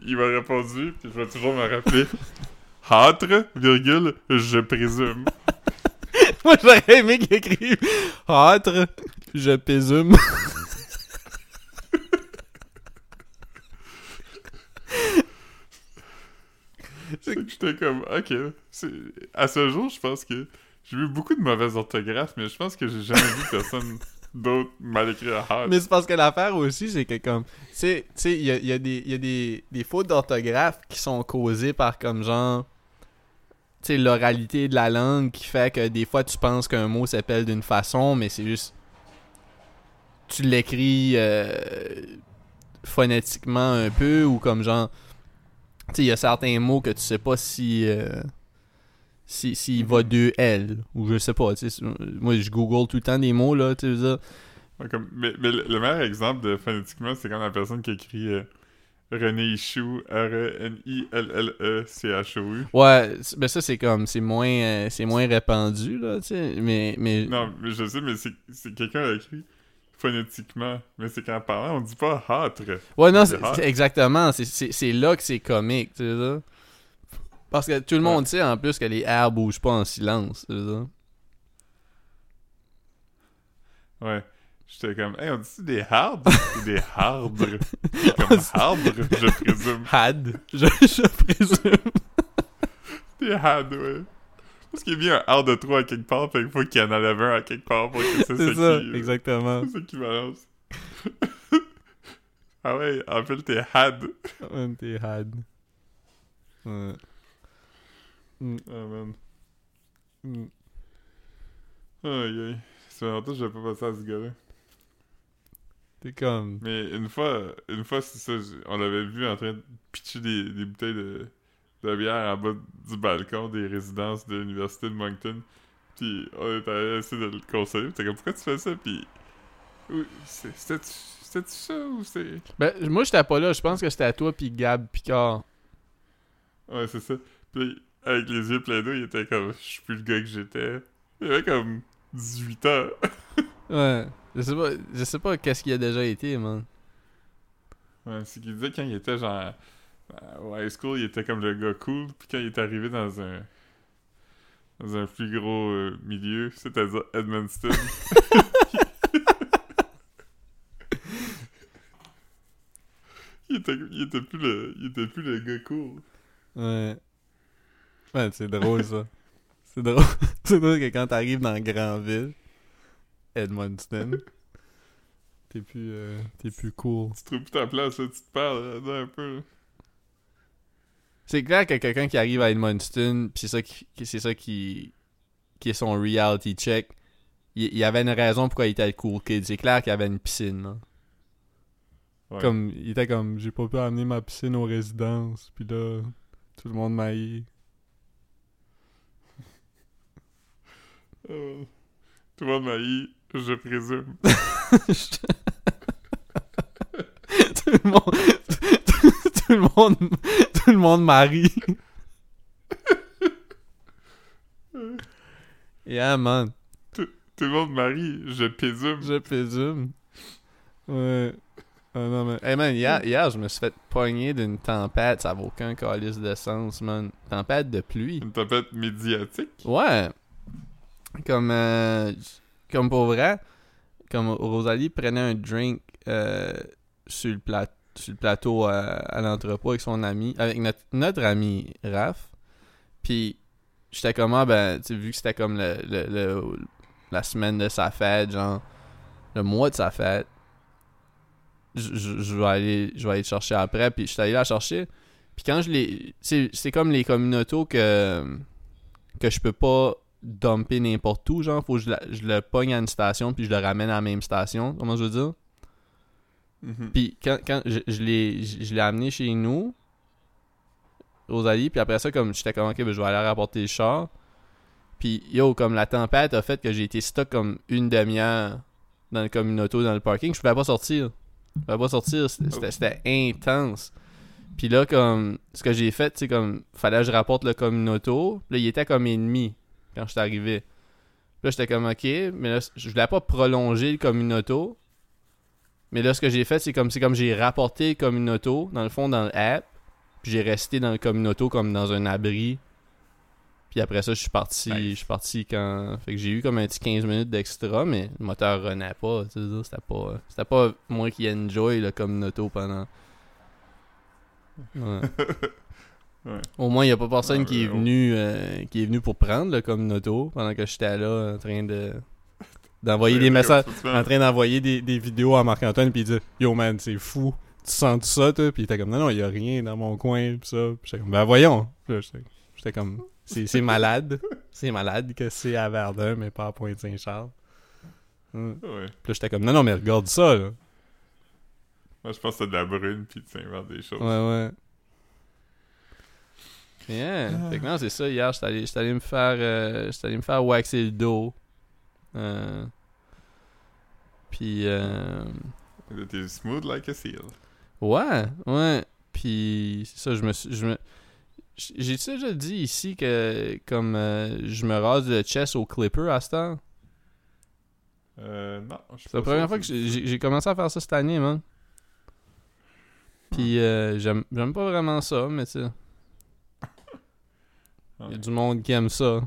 il m'a répondu, puis je vais toujours me rappeler hâtre, virgule, je présume. <laughs> Moi, j'aurais aimé qu'il écrive Hâtre, je présume. <laughs> Fait que j'étais comme, ok. C'est- À ce jour, je pense que j'ai vu beaucoup de mauvaises orthographes, mais je pense que j'ai jamais vu personne <laughs> d'autre mal écrire hard. Mais c'est parce que l'affaire aussi, c'est que comme. Tu sais, tu sais, il y a, y a des, y a des, des fautes d'orthographe qui sont causées par comme genre. Tu sais, l'oralité de la langue qui fait que des fois tu penses qu'un mot s'appelle d'une façon, mais c'est juste. Tu l'écris euh, phonétiquement un peu ou comme genre. Tu sais, il y a certains mots que tu sais pas si. euh, si s'il va deux L ou je sais pas tu sais moi je google tout le temps des mots là tu sais. Ouais, comme- mais mais le, le meilleur exemple de phonétiquement, c'est quand la personne qui écrit euh, René Ichou, R-E-N-I-L-L-E-C-H-O-U. Ouais, ben ça c'est comme c'est moins euh, c'est moins répandu là, tu sais, mais mais Non, mais je sais, mais c'est c'est quelqu'un qui a écrit phonétiquement. Mais c'est qu'en parlant, on dit pas hâtre. ouais non, exactement, c'est là que c'est comique, tu sais ça. Parce que tout le monde sait en plus que les airs bougent pas en silence, sais ça. Ouais. J'étais comme, hey, on dit des hard ou des hardres? comme hardre, je présume. Had, je, je présume. Des hard, ouais. Parce qu'il y a bien un hard de trop à quelque part, fait qu'il faut qu'il y en enlève un à quelque part pour que ça C'est ça, s'équivalence. exactement. C'est ça qui balance. <laughs> ah ouais, en fait, t'es had. T'es had. Ouais. Mm, Ah man. mm. Aïe aïe. Ça fait longtemps que pas passé à ce gars-là. T'es comme Mais une fois, une fois, c'est ça, on l'avait vu en train de pitcher des, des bouteilles de, de bière en bas du balcon des résidences de l'université de Moncton. Puis on était allé essayer de le consoler. T'es comme, pourquoi tu fais ça? Puis. Oui, c'était-tu ça ou c'est? Ben moi j'étais pas là, je pense que c'était à toi puis Gab Picard. Ouais, c'est ça. Puis avec les yeux pleins d'eau, il était comme, je suis plus le gars que j'étais. Il avait comme 18 ans. <laughs> Ouais. Je sais pas, je sais pas qu'est-ce qu'il a déjà été, man. Ouais, c'est qu'il disait quand il était genre euh, au high school, il était comme le gars cool, puis quand il est arrivé dans un dans un plus gros euh, milieu, c'est-à-dire Edmundston, <laughs> il était il était plus le il était plus le gars cool. Ouais. C'est drôle ça. C'est drôle. <laughs> c'est drôle que quand t'arrives dans Grandville, Edmundston, t'es plus, euh, t'es plus cool. Tu trouves plus ta place, là, tu te parles là, un peu. C'est clair que quelqu'un qui arrive à Edmundston, pis c'est ça qui, c'est ça qui, qui est son reality check. Il, y avait une raison pourquoi il était le cool kid. C'est clair qu'il y avait une piscine. là. Ouais. Comme, il était comme, j'ai pas pu amener ma piscine aux résidences, puis là, tout le monde m'a Euh, tout le monde m'a dit, je présume. <laughs> tout le monde, tout le monde, tout le monde marie. Yeah, man. Tout le monde marie, je présume. Je présume. Ouais. Ah non, mais. Hey, man, hier, hier, je me suis fait pogner d'une tempête. Ça vaut aucun calice de sens, man. Tempête de pluie. Une tempête médiatique? Ouais. Comme, euh, comme pour vrai, comme Rosalie prenait un drink euh, sur, le plat- sur le plateau à, à l'entrepôt avec son ami, avec notre, notre ami Raph. Puis j'étais comme, ah, ben, tu vu que c'était comme le, le- la semaine de sa fête, genre, le mois de sa fête, je, vais aller je vais aller le chercher après. Puis j'étais allé la chercher. Puis quand je l'ai. C'est comme les communautés que, que je peux pas dumper n'importe où. Genre, faut que je, la- je le pogne à une station puis je le ramène à la même station. Comment je veux dire? Mhm. Puis quand, quand je, je l'ai je, je l'ai amené chez nous, Rosalie, puis après ça, comme j'étais comme, ok, ben, je vais aller rapporter le char. Puis yo, comme la tempête a fait que j'ai été stock comme une demi-heure dans le communauto, dans le parking, je pouvais pas sortir. Je pouvais pas sortir, c'était c'était- c'était intense. Puis là, comme, ce que j'ai fait, c'est comme, fallait que je rapporte le communauto. Là, il était comme ennemi quand je suis arrivé. Puis là, j'étais comme, ok, mais là, je voulais pas prolonger le communauto. Mais là, ce que j'ai fait, c'est comme, c'est comme j'ai rapporté le communauto, dans le fond, dans l'app. Puis j'ai resté dans le communauto comme dans un abri. Puis après ça, je suis parti. Nice. Je suis parti quand. Fait que j'ai eu comme un petit 15 minutes d'extra, mais le moteur renaît pas. C'était pas. C'était pas moi qui enjoy le communauto pendant. Ouais. <laughs> Ouais. Au moins, il n'y a pas personne Ouais, qui est venu euh, qui est venu pour prendre le communauto pendant que j'étais là en train de d'envoyer des messages en train d'envoyer des, des vidéos à Marc-Antoine puis il dit Yo man, c'est fou. Tu sens tout ça, toi? Puis il était comme Non, non, il y a rien dans mon coin, pis ça. Puis j'étais comme Ben voyons. Là, j'étais comme C'est malade. C'est malade que c'est à Verdun, mais pas à Pointe-Saint-Charles. Ouais. Puis là, j'étais comme Non, non, mais regarde ça, là. Moi, je pense que c'est de la brune, puis tu inventes des choses. Ouais, ouais. Yeah. Fait que non, c'est ça. Hier, j'étais allé, j'étais allé me faire. euh, j'étais allé me faire waxer le dos. Euh, Puis. Euh, T'es smooth like a seal. Ouais, ouais. Puis c'est ça, je me suis. Je me... J'ai déjà dit ici que comme euh, je me rase le chest au clipper à ce temps? Euh, non. C'est la première fois que que j'ai commencé à faire ça cette année, man. Puis euh, j'aime j'aime pas vraiment ça, mais tu sais. Il y a du monde qui aime ça.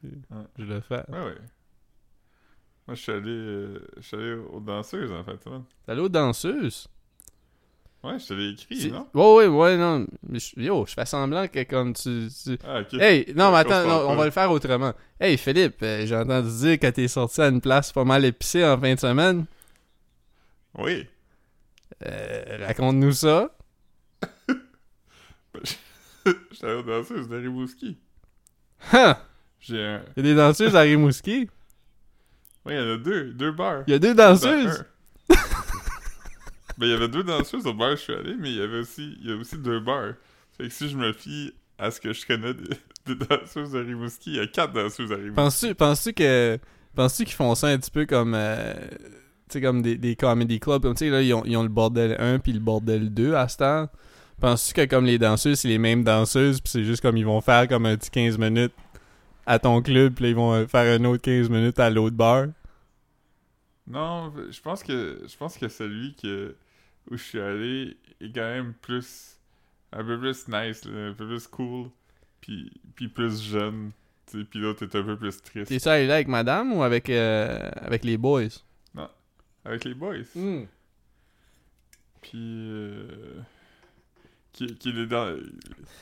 Puis Ouais. je le fais. Ouais, ouais. Moi, je suis allé, euh, je suis allé aux danseuses, en fait, man. T'es allé aux danseuses? Ouais, je te l'ai écrit, non? Ouais, ouais, ouais, non. Mais je- yo, je fais semblant que comme tu. tu- Ah, ok. Hey, non, mais attends, non, on va le faire autrement. Hey, Philippe, euh, j'ai entendu dire que t'es sorti à une place pas mal épicée en fin de semaine. Oui. Euh, Raconte-nous ça. <laughs> J'étais allé aux danseuses de Rimouski. Hein! J'ai un... Il y a des danseuses à Rimouski? Ouais, il y en a deux. Deux bars. Il y a deux Dans danseuses. <laughs> ben, il y avait deux danseuses au bar où je suis allé, mais il y avait aussi, il y a aussi deux bars. Fait que si je me fie à ce que je connais des, <laughs> des danseuses de Rimouski, il y a quatre danseuses à Rimouski. Penses-tu penses que. Penses-tu qu'ils font ça un petit peu comme. euh, tu sais, comme des, des comedy clubs? Comme tu sais, là, ils ont, ils ont le bordel 1 puis le bordel 2 à ce temps. Penses-tu que comme les danseuses, c'est les mêmes danseuses, puis c'est juste comme ils vont faire comme un petit 15 minutes à ton club, puis ils vont euh, faire un autre 15 minutes à l'autre bar? Non, je pense que je pense que celui que où je suis allé est quand même plus un peu plus nice, un peu plus cool, puis puis plus jeune, tu sais, puis l'autre est un peu plus triste. T'es ça allé là avec madame ou avec, euh, avec les boys? Avec les boys. Hmm. Puis euh, qui, qui est dans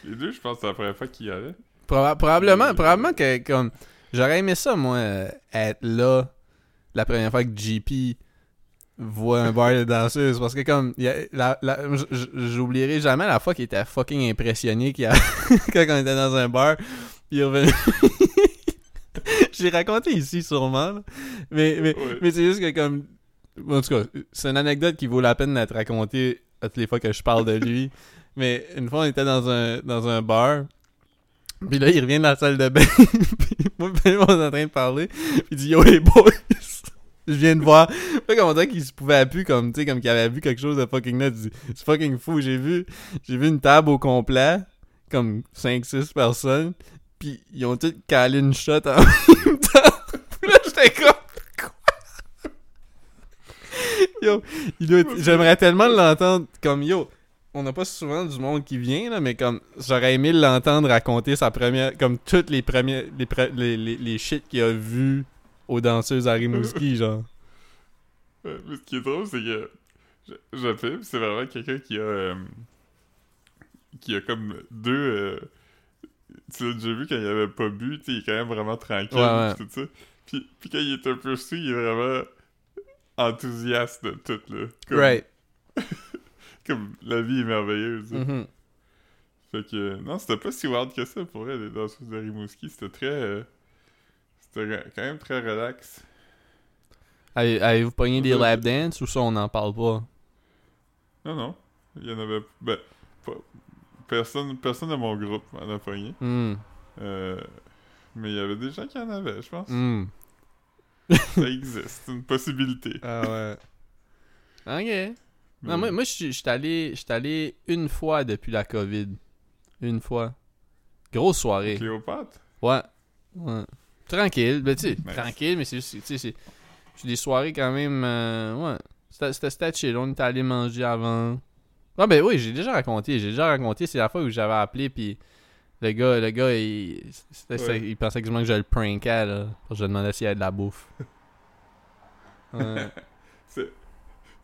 les deux, je pense que c'est la première fois qu'il y. Proba- probablement, probablement que comme j'aurais aimé ça moi être là la première fois que JP voit un bar de danseuse parce que comme j'oublierai jamais la fois qu'il était fucking impressionné qu'il y a- <laughs> quand on était dans un bar il revenu <laughs> j'ai raconté ici sûrement là. mais mais, Ouais. mais c'est juste que comme en tout cas c'est une anecdote qui vaut la peine d'être racontée à toutes les fois que je parle de lui <laughs> mais une fois on était dans un dans un bar puis là, il revient de la salle de bain. <laughs> puis moi, puis on est en train de parler. Puis il dit Yo, les boys, <laughs> je viens de voir. Fait qu'on dirait qu'il se pouvait plus, comme, tu sais, comme qu'il avait vu quelque chose de fucking dit C'est fucking fou. J'ai vu, j'ai vu une table au complet, comme 5-6 personnes. Pis ils ont tous calé une shot en <laughs> même temps. Puis là, j'étais comme. Yo, j'aimerais tellement l'entendre comme yo. On n'a pas souvent du monde qui vient, là, mais comme j'aurais aimé l'entendre raconter sa première. Comme toutes les premières. Les, pre- les, les, les shit qu'il a vu aux danseuses à Rimouski, <laughs> genre. Ouais, mais ce qui est drôle, c'est que filme, c'est vraiment quelqu'un qui a euh, qui a comme deux euh, tu l'as déjà vu quand il avait pas bu, tu il est quand même vraiment tranquille Ouais, tout ça. Puis, puis quand il est un peu sous, il est vraiment enthousiaste de tout là. Comme, Right. <laughs> comme la vie est merveilleuse. Mhm. Fait que non, c'était pas si wild que ça pour vrai les danseuses de Rimouski, c'était très euh, c'était quand même très relax. Avez- Avez-vous pogné des lap dance ou ça on n'en parle pas? Non, non. Il y en avait. Ben, pas- personne, personne de mon groupe en a pogné. Hmm. Euh, mais il y avait des gens qui en avaient, je pense. Hmm. Ça existe, c'est une possibilité. Ah ouais. <laughs> Ok. Non, moi, moi je suis allé, allé une fois depuis la COVID. Une fois. Grosse soirée. Cléopâtre? Ouais. Ouais. Tranquille. Ben, tu sais, Nice. tranquille, mais c'est juste, tu sais, c'est. Des soirées quand même. euh, ouais. C'était- chill. On était allé manger avant. Ah, ben oui, j'ai déjà raconté. J'ai déjà raconté. C'est la fois où j'avais appelé, puis le gars, le gars, il, Ouais. il pensait quasiment que je le prankais, là. Parce que je demandais s'il y avait de la bouffe. <laughs> Ouais.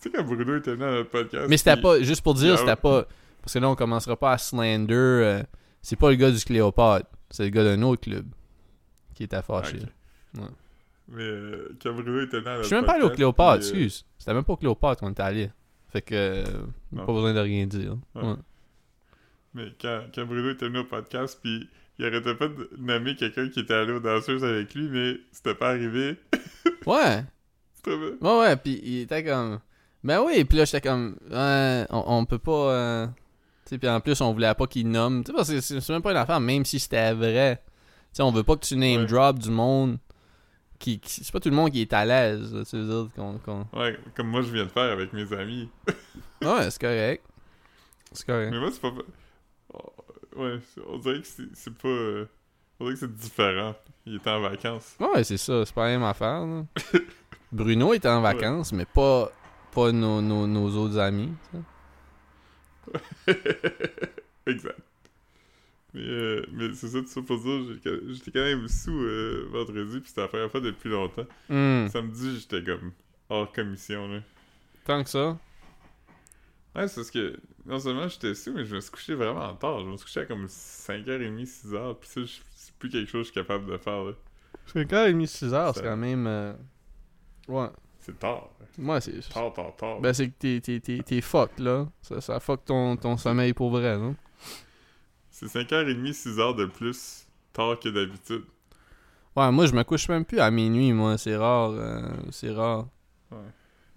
C'est- Tu sais, quand Bruno était venu à notre podcast. Mais c'était puis- pas, juste pour dire, c'était ouais. pas. Parce que là, on commencera pas à slander. euh, c'est pas le gars du Cléopâtre. C'est le gars d'un autre club qui était fâché. Ok. Mais euh, quand Bruno était venu à notre Je suis même pas allé au Cléopâtre, puis, euh, excuse. C'était même pas au Cléopâtre qu'on était allé. Fait que. euh, pas besoin de rien dire. Ouais. Ouais. Mais quand, quand Bruno était venu au podcast, puis il arrêtait pas de nommer quelqu'un qui était allé aux danseuses avec lui, mais c'était pas arrivé. Ouais, <laughs> ouais, ouais. Puis il était comme. Ben oui, puis là, j'étais comme. On, on peut pas. euh, Tu sais, puis en plus, on voulait pas qu'il nomme. Tu sais, parce que c'est même pas une affaire, même si c'était vrai. Tu sais, on veut pas que tu name Ouais. drop du monde. Qui, qui- c'est pas tout le monde qui est à l'aise, là, tu veux dire, qu'on. qu'on- Ouais, comme moi je viens de faire avec mes amis. <laughs> Ouais, c'est correct. C'est correct. Mais moi, c'est pas. Oh, ouais, on dirait que c'est c'est pas. euh, On dirait que c'est différent. Il était en vacances. Ouais, c'est ça, c'est pas la même affaire. là. <laughs> Bruno était en vacances, mais pas, pas nos, nos, nos autres amis. <laughs> exact. Mais, euh, mais c'est ça, tout ça pour dire, j'étais quand même sous euh, vendredi, puis c'était la première fois depuis longtemps. Hmm, Samedi, j'étais comme hors commission, là. Tant que ça. Ouais, c'est parce que non seulement j'étais sous, mais je me suis couché vraiment tard. Je me suis couché à comme 5h30, 6h, puis ça, je- c'est plus quelque chose que je suis capable de faire, là. 5h30, 6h, c'est quand même. euh, Ouais. C'est tard. Moi, c'est. Tard, tard, tard. Ben, c'est que t'es, t'es, t'es, t'es fucked, là. Ça, ça fuck ton, ton sommeil pour vrai, non? C'est 5h30, 6h de plus tard que d'habitude. Ouais, moi, je me couche même plus à minuit, moi. C'est rare. euh, c'est rare. Ouais.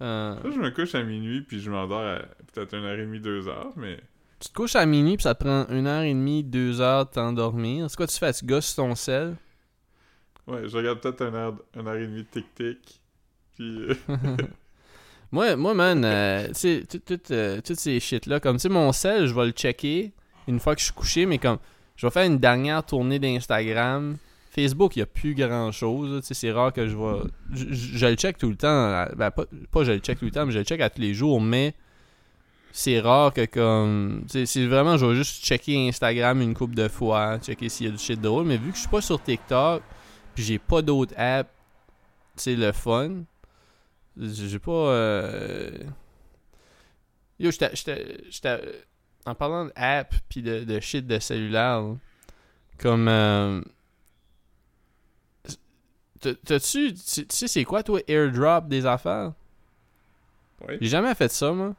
Euh, je me couche à minuit, puis je m'endors à peut-être 1h30, 2h, mais... tu te couches à minuit, puis ça te prend une heure et demie, deux heures de t'endormir. C'est quoi tu fais? Tu gosses ton sel? Ouais, je regarde peut-être 1h, 1h30 de tic-tic, euh, <laughs> Moi, moi man, euh, tu sais, tout- tout, euh, toutes ces shit-là, comme, tu sais, mon sel, je vais le checker une fois que je suis couché, mais comme, je vais faire une dernière tournée d'Instagram. Facebook, il n'y a plus grand-chose, tu sais, c'est rare que je vais... Je, le check tout le temps, ben, pas, pas je le check tout le temps, mais je le check à tous les jours, mais c'est rare que, comme, c'est vraiment, je vais juste checker Instagram une couple de fois, checker s'il y a du shit drôle, mais vu que je suis pas sur TikTok, puis j'ai pas d'autres apps, c'est le fun, j'ai pas. Euh... Yo, j'étais. En parlant d'app pis de, de shit de cellulaire, là, comme. euh, t'as- T'as-tu. Tu sais, c'est quoi, toi, airdrop des affaires? J'ai jamais fait ça, moi.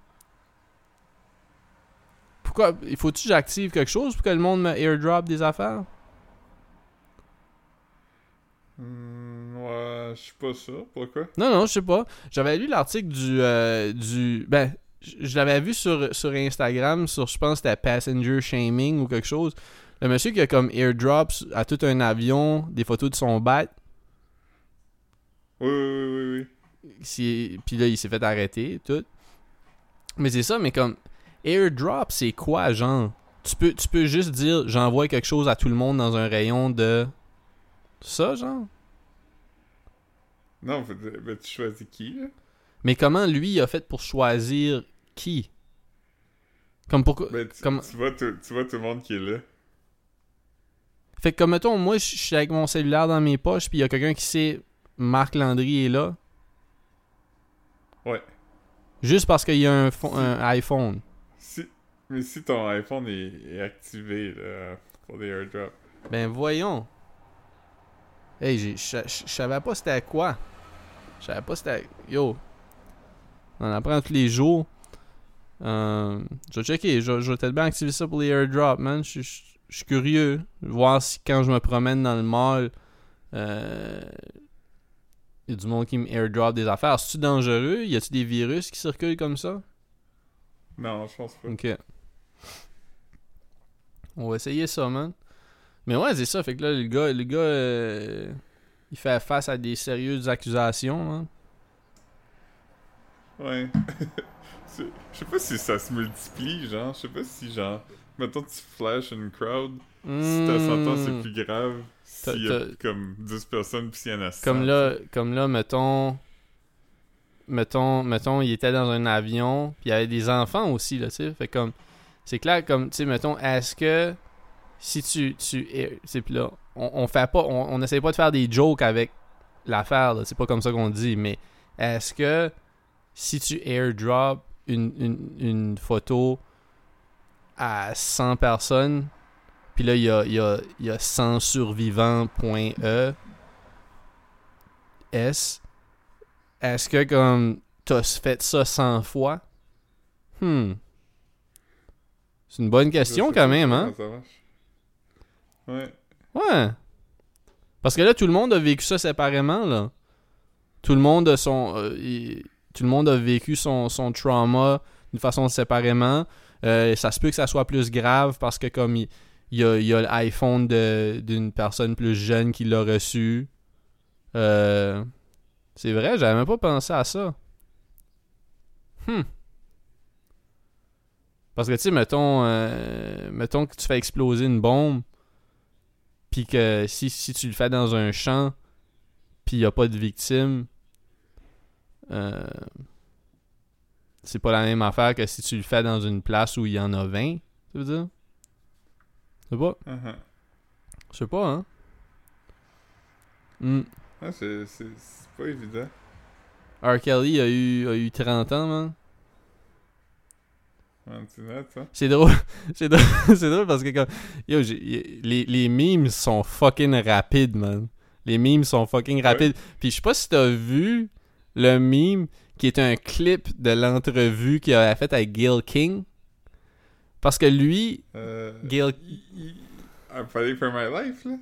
Pourquoi Il faut-tu que j'active quelque chose pour que le monde me airdrop des affaires? Hmm, ouais, je suis pas sûr. Pourquoi? Non, non, je sais pas. J'avais lu l'article du, euh, du. Ben, je l'avais vu sur, sur Instagram, sur, je pense, que c'était Passenger Shaming ou quelque chose. Le monsieur qui a comme airdrops à tout un avion des photos de son bat. Oui, oui, oui, oui, Puis là, il s'est fait arrêter, tout. Mais c'est ça, mais comme. Airdrop, c'est quoi, genre? Tu peux, tu peux juste dire j'envoie quelque chose à tout le monde dans un rayon de. Ça, genre? Non, faut- ben, tu choisis qui, là? Mais comment lui il a fait pour choisir qui? Comme pourquoi. Ben, tu, Comme- tu vois, tout- tu vois tout le monde qui est là. Fait que comme mettons, moi je suis avec mon cellulaire dans mes poches, puis il y a quelqu'un qui sait Marc Landry est là. Ouais. Juste parce qu'il y a un, un iPhone. Si, mais si ton iPhone est, est activé, là, pour des airdrops. Ben voyons. Hey, je savais pas c'était quoi. Je savais pas c'était. Yo. On en apprend tous les jours. Euh, je vais checker. Je, je vais peut-être bien activer ça pour les airdrops, man. Je je- je suis curieux. Voir si quand je me promène dans le mall, euh, il y a du monde qui me airdrop des affaires. C'est-tu dangereux? Y a-tu des virus qui circulent comme ça? Non, je pense pas. Ok. On va essayer ça, man. Mais ouais, c'est ça. Fait que là, le gars, le gars euh, il fait face à des sérieuses accusations, man. Ouais. <laughs> C'est- Je sais pas si ça se multiplie, genre. Je sais pas si, genre, mettons, tu flashes une crowd. Si ta sentence est Hmm. plus grave, T'as- s'il y a t'as- comme 10 personnes, puis s'il y en a 100. Comme là, comme là, mettons. Mettons, mettons, il était dans un avion, puis il y avait des enfants aussi, là, tu sais. Fait comme. C'est clair, comme, tu sais, mettons, est-ce que. Si tu. tu c'est là, on, on fait pas. On, on essaie pas de faire des jokes avec l'affaire. C'est pas comme ça qu'on dit, mais est-ce que. Si tu airdrop une, une, une photo à 100 personnes, puis là, il y a, il y, a, y a 100 survivants.e. S. Est-ce que comme t'as fait ça 100 fois? Hmm. C'est une bonne question quand même, hein? ça marche. Ouais. Ouais. Parce que là, tout le monde a vécu ça séparément, là. Tout le monde a son. euh, tout le monde a vécu son, son trauma d'une façon séparément. Euh, ça se peut que ça soit plus grave parce que comme il, y, a, l'iPhone d'une personne plus jeune qui l'a reçu. Euh, c'est vrai, j'avais même pas pensé à ça. Hmm. Parce que tu sais, mettons, mettons que tu fais exploser une bombe, puis que si, si tu le fais dans un champ, puis il n'y a pas de victime, euh, c'est pas la même affaire que si tu le fais dans une place où il y en a 20, tu veux dire? Je sais pas. Uh-huh. Je sais pas, hein? Hmm. Ah, c'est pas évident. R. Kelly a eu, a eu 30 ans, man. Ouais, tu notes, ça? C'est drôle. <laughs> c'est drôle. <laughs> drôle parce que comme. Yo, les, les memes sont fucking rapides, man. Les memes sont fucking rapides. Puis je sais pas si t'as vu le meme qui est un clip de l'entrevue qu'il avait fait avec Gail King. Parce que lui, Euh... I- I'm fighting for my life, là?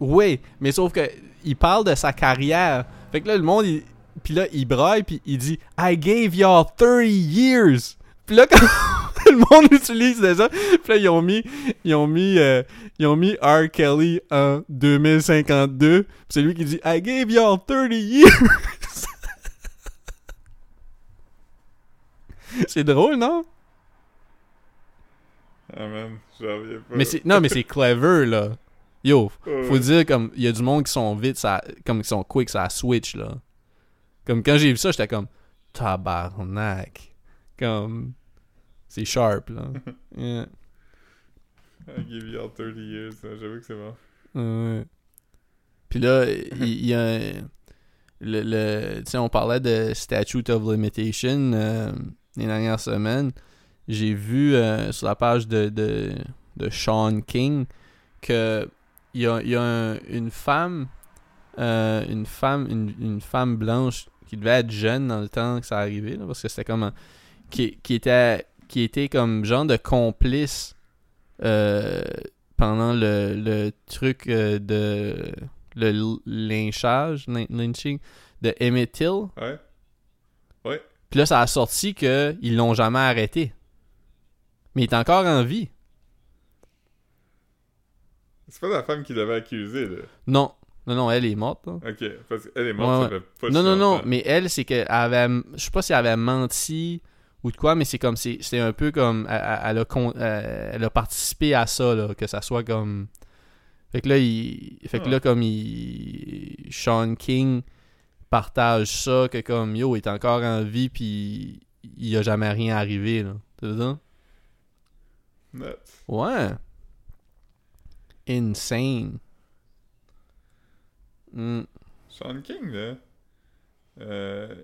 Oui, mais sauf que il parle de sa carrière. Fait que là, le monde, il... puis là, il braille, puis il dit I gave y'all 30 years. Puis là, quand <laughs> le monde utilise déjà, puis là, ils ont mis, ils ont mis, euh, ils ont mis R. Kelly en 2052. Puis c'est lui qui dit I gave y'all 30 years. <laughs> c'est drôle, non? Ah, man, j'en reviens pas. Mais c'est, non, mais c'est <laughs> clever, là. Yo, Faut ouais. dire comme il y a du monde qui sont vite ça comme qui sont quick ça switch là. Comme quand j'ai vu ça, j'étais comme tabarnak. Comme c'est sharp là. <laughs> Yeah. I give you all 30 years, j'avoue que c'est bon. Ouais. Puis là, il y, a un- le, le tu sais on parlait de statute of limitation euh, les dernières semaines. J'ai vu euh, sur la page de, de, de Sean King que il y a, y a un- une femme euh, une femme une, une femme blanche qui devait être jeune dans le temps que ça arrivait là, parce que c'était comme un- qui, qui était qui était comme genre de complice euh, pendant le, le truc euh, de le lynchage lynching de Emmett Till Ouais? puis là ça a sorti que ils l'ont jamais arrêté mais il est encore en vie C'est pas la femme qui l'avait accusé, là. non non non elle est morte là. Ok, parce qu'elle est morte, Ouais, ça fait pas Non, non, non, mais elle, c'est qu'elle avait. Je sais pas si elle avait menti ou de quoi, mais c'est comme c'est un peu comme elle, elle- a, elle a participé à ça là, que ça soit comme fait que là il fait que là comme il Sean King partage ça que comme yo il est encore en vie puis il a jamais rien arrivé là. C'est ça? Ouais. Insane. Hmm. Sean King, là. Euh.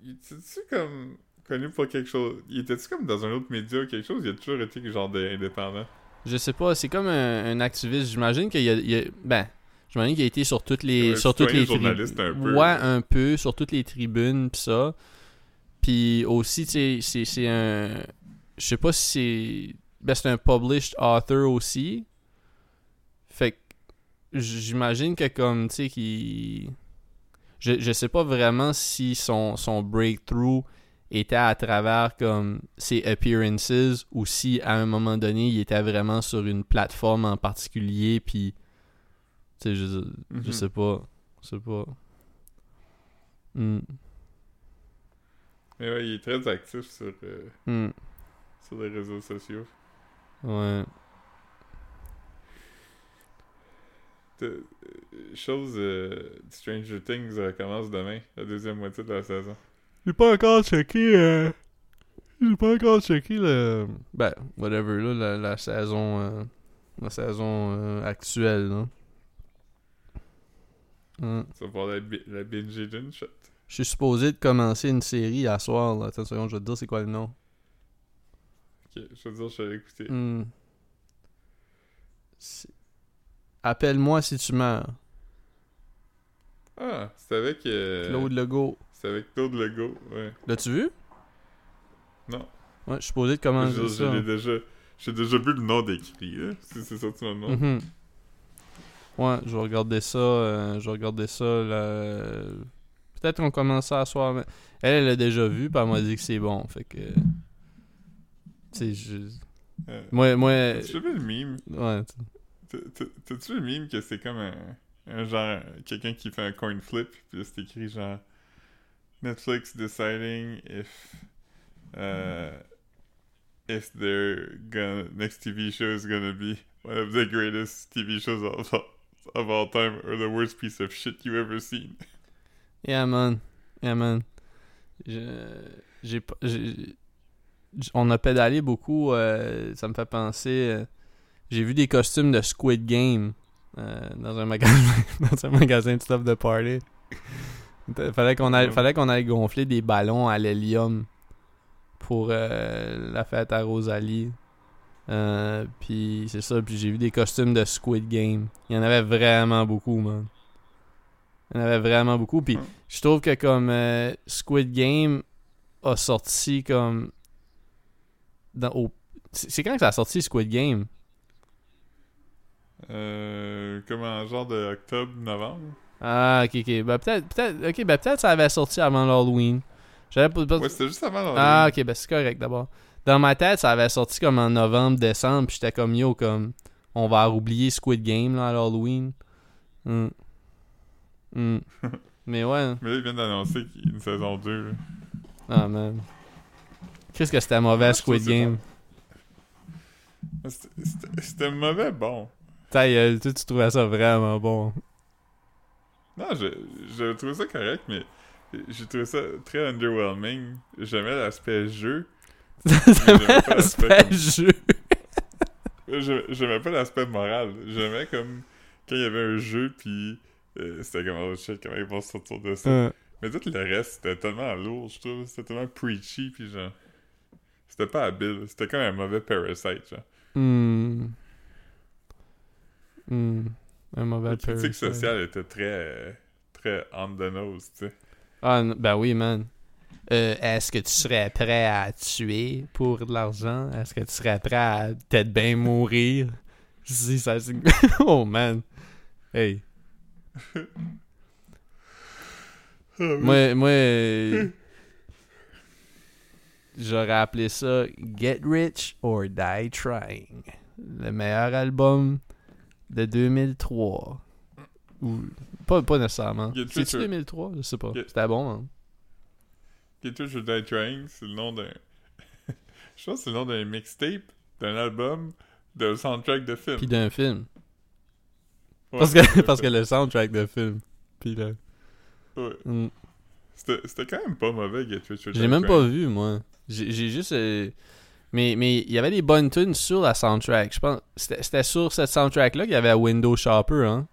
Il était-tu comme. Connu pour quelque chose. Il était-tu comme dans un autre média ou quelque chose? Il a toujours été genre de- indépendant. Je sais pas, c'est comme un, un activiste. J'imagine qu'il y y a- Ben, j'imagine qu'il a été sur toutes les. Sur toutes les journaliste un peu. Ouais, un peu, sur toutes les tribunes, pis ça. Puis aussi, tu sais, c'est- c'est un. Je sais pas si c'est. Ben, c'est un published author aussi. Fait que. J'imagine que comme, tu sais, qu'il. Je, je sais pas vraiment si son, son breakthrough était à travers comme ses appearances ou si à un moment donné il était vraiment sur une plateforme en particulier puis tu sais je, je Mhm. sais pas je sais pas Hmm. Mais ouais, il est très actif sur, euh, Hmm. sur les réseaux sociaux. ouais euh, chose. euh, Stranger Things recommence demain, la deuxième moitié de la saison. J'ai pas encore checké euh, j'ai pas encore checké le ben whatever là la, la saison euh, la saison euh, actuelle là Hmm. Ça va la, bi- la binge d'une shot. Je suis supposé de commencer une série à soir, là. Attends une seconde, je vais te dire c'est quoi le nom. Ok, je veux dire, je vais l'écouter. Hmm. Appelle-moi si tu meurs. Ah, c'est avec. euh, Claude Legault. C'est avec Claude Legault, ouais. L'as-tu vu? Non. Ouais, je suis supposé de Je, commencer je ça. l'ai déjà. J'ai déjà vu le nom décrit. Si c'est ça que tu me demandes. Ouais, je vais regarder ça. euh, je vais regarder ça. là. Peut-être qu'on commence ça à soir. mais Elle, elle l'a déjà vu, puis elle m'a dit que c'est bon. Fait que. Tu sais, je. Euh, Moi, moi. T'as-tu vu le meme? Ouais. T'as- t'as- T'as-tu vu le meme que c'est comme un, un genre, quelqu'un qui fait un coin flip, puis c'est écrit genre Netflix deciding if uh, if their gonna, next TV show is gonna be one of the greatest TV shows of, of all time or the worst piece of shit you ever seen. <laughs> Yeah, man. Yeah, man. J'ai On a pédalé beaucoup. euh, ça me fait penser. euh, J'ai vu des costumes de Squid Game euh, dans un magasin <laughs> dans un magasin de stuff de party. Fallait qu'on aille, fallait qu'on aille gonfler des ballons à l'hélium pour euh, la fête à Rosalie. Euh, puis c'est ça, puis j'ai vu des costumes de Squid Game. Il y en avait vraiment beaucoup, man. Il y en avait vraiment beaucoup. Puis je trouve que comme euh, Squid Game a sorti comme. Dans, au- c'est quand que ça a sorti Squid Game? Euh, comme en genre de octobre, novembre. Ah, ok, ok. Ben peut-être, peut-être, ok, ben peut-être ça avait sorti avant l'Halloween. J'avais pas. Ouais, c'était juste avant ah, l'Halloween. ok, ben c'est correct d'abord. Dans ma tête, ça avait sorti comme en novembre, décembre, puis j'étais comme yo, comme on va oublier Squid Game là à l'Halloween. Hmm. Hmm. <laughs> Mais ouais. Mais là, ils viennent d'annoncer qu'il y a une saison 2. là. Ah man. Qu'est-ce que c'était mauvais trouve Squid Game? C'était- mauvais, bon. Ta gueule, toi, tu trouvais ça vraiment bon. Non, je, je trouvais ça correct, mais j'ai trouvé ça très underwhelming. J'aimais l'aspect jeu. <laughs> j'aimais pas l'aspect comme- jeu. <laughs> Je- J'aimais pas l'aspect moral. J'aimais comme quand il y avait un jeu, puis euh, c'était comme, oh shit, comment ils vont sortir de ça? Euh, Mais tout le reste, c'était tellement lourd, je trouve. C'était tellement preachy, puis genre. C'était pas habile. C'était comme un mauvais parasite, genre. hmm. Hmm. Un mauvais La critique sociale était très. euh, très on the nose, tu sais. Ah, ben oui, man. Euh, Est-ce que tu serais prêt à tuer pour de l'argent? Est-ce que tu serais prêt à peut-être bien mourir? Si ça <laughs> Oh man. Hey. <laughs> Moi, moi euh, j'aurais appelé ça Get Rich or Die Trying. Le meilleur album de 2003. Ou, pas, pas nécessairement. C'est-tu or- 2003? Je sais pas. Get- C'était bon, hein? Get Rich or Die Trying, c'est le nom d'un. <laughs> Je pense que c'est le nom d'un mixtape, d'un album, d'un soundtrack de film. Puis d'un film. Ouais, Parce que, <laughs> parce que le soundtrack de film. Puis là. ouais. hmm. C'était quand même pas mauvais, Get Rich or Die J'ai même pas vu, moi. J'ai j'ai juste. euh, Mais mais il y avait des bonnes tunes sur la soundtrack. Je pense. C'était c'était sur cette soundtrack-là qu'il y avait Window Shopper, hein.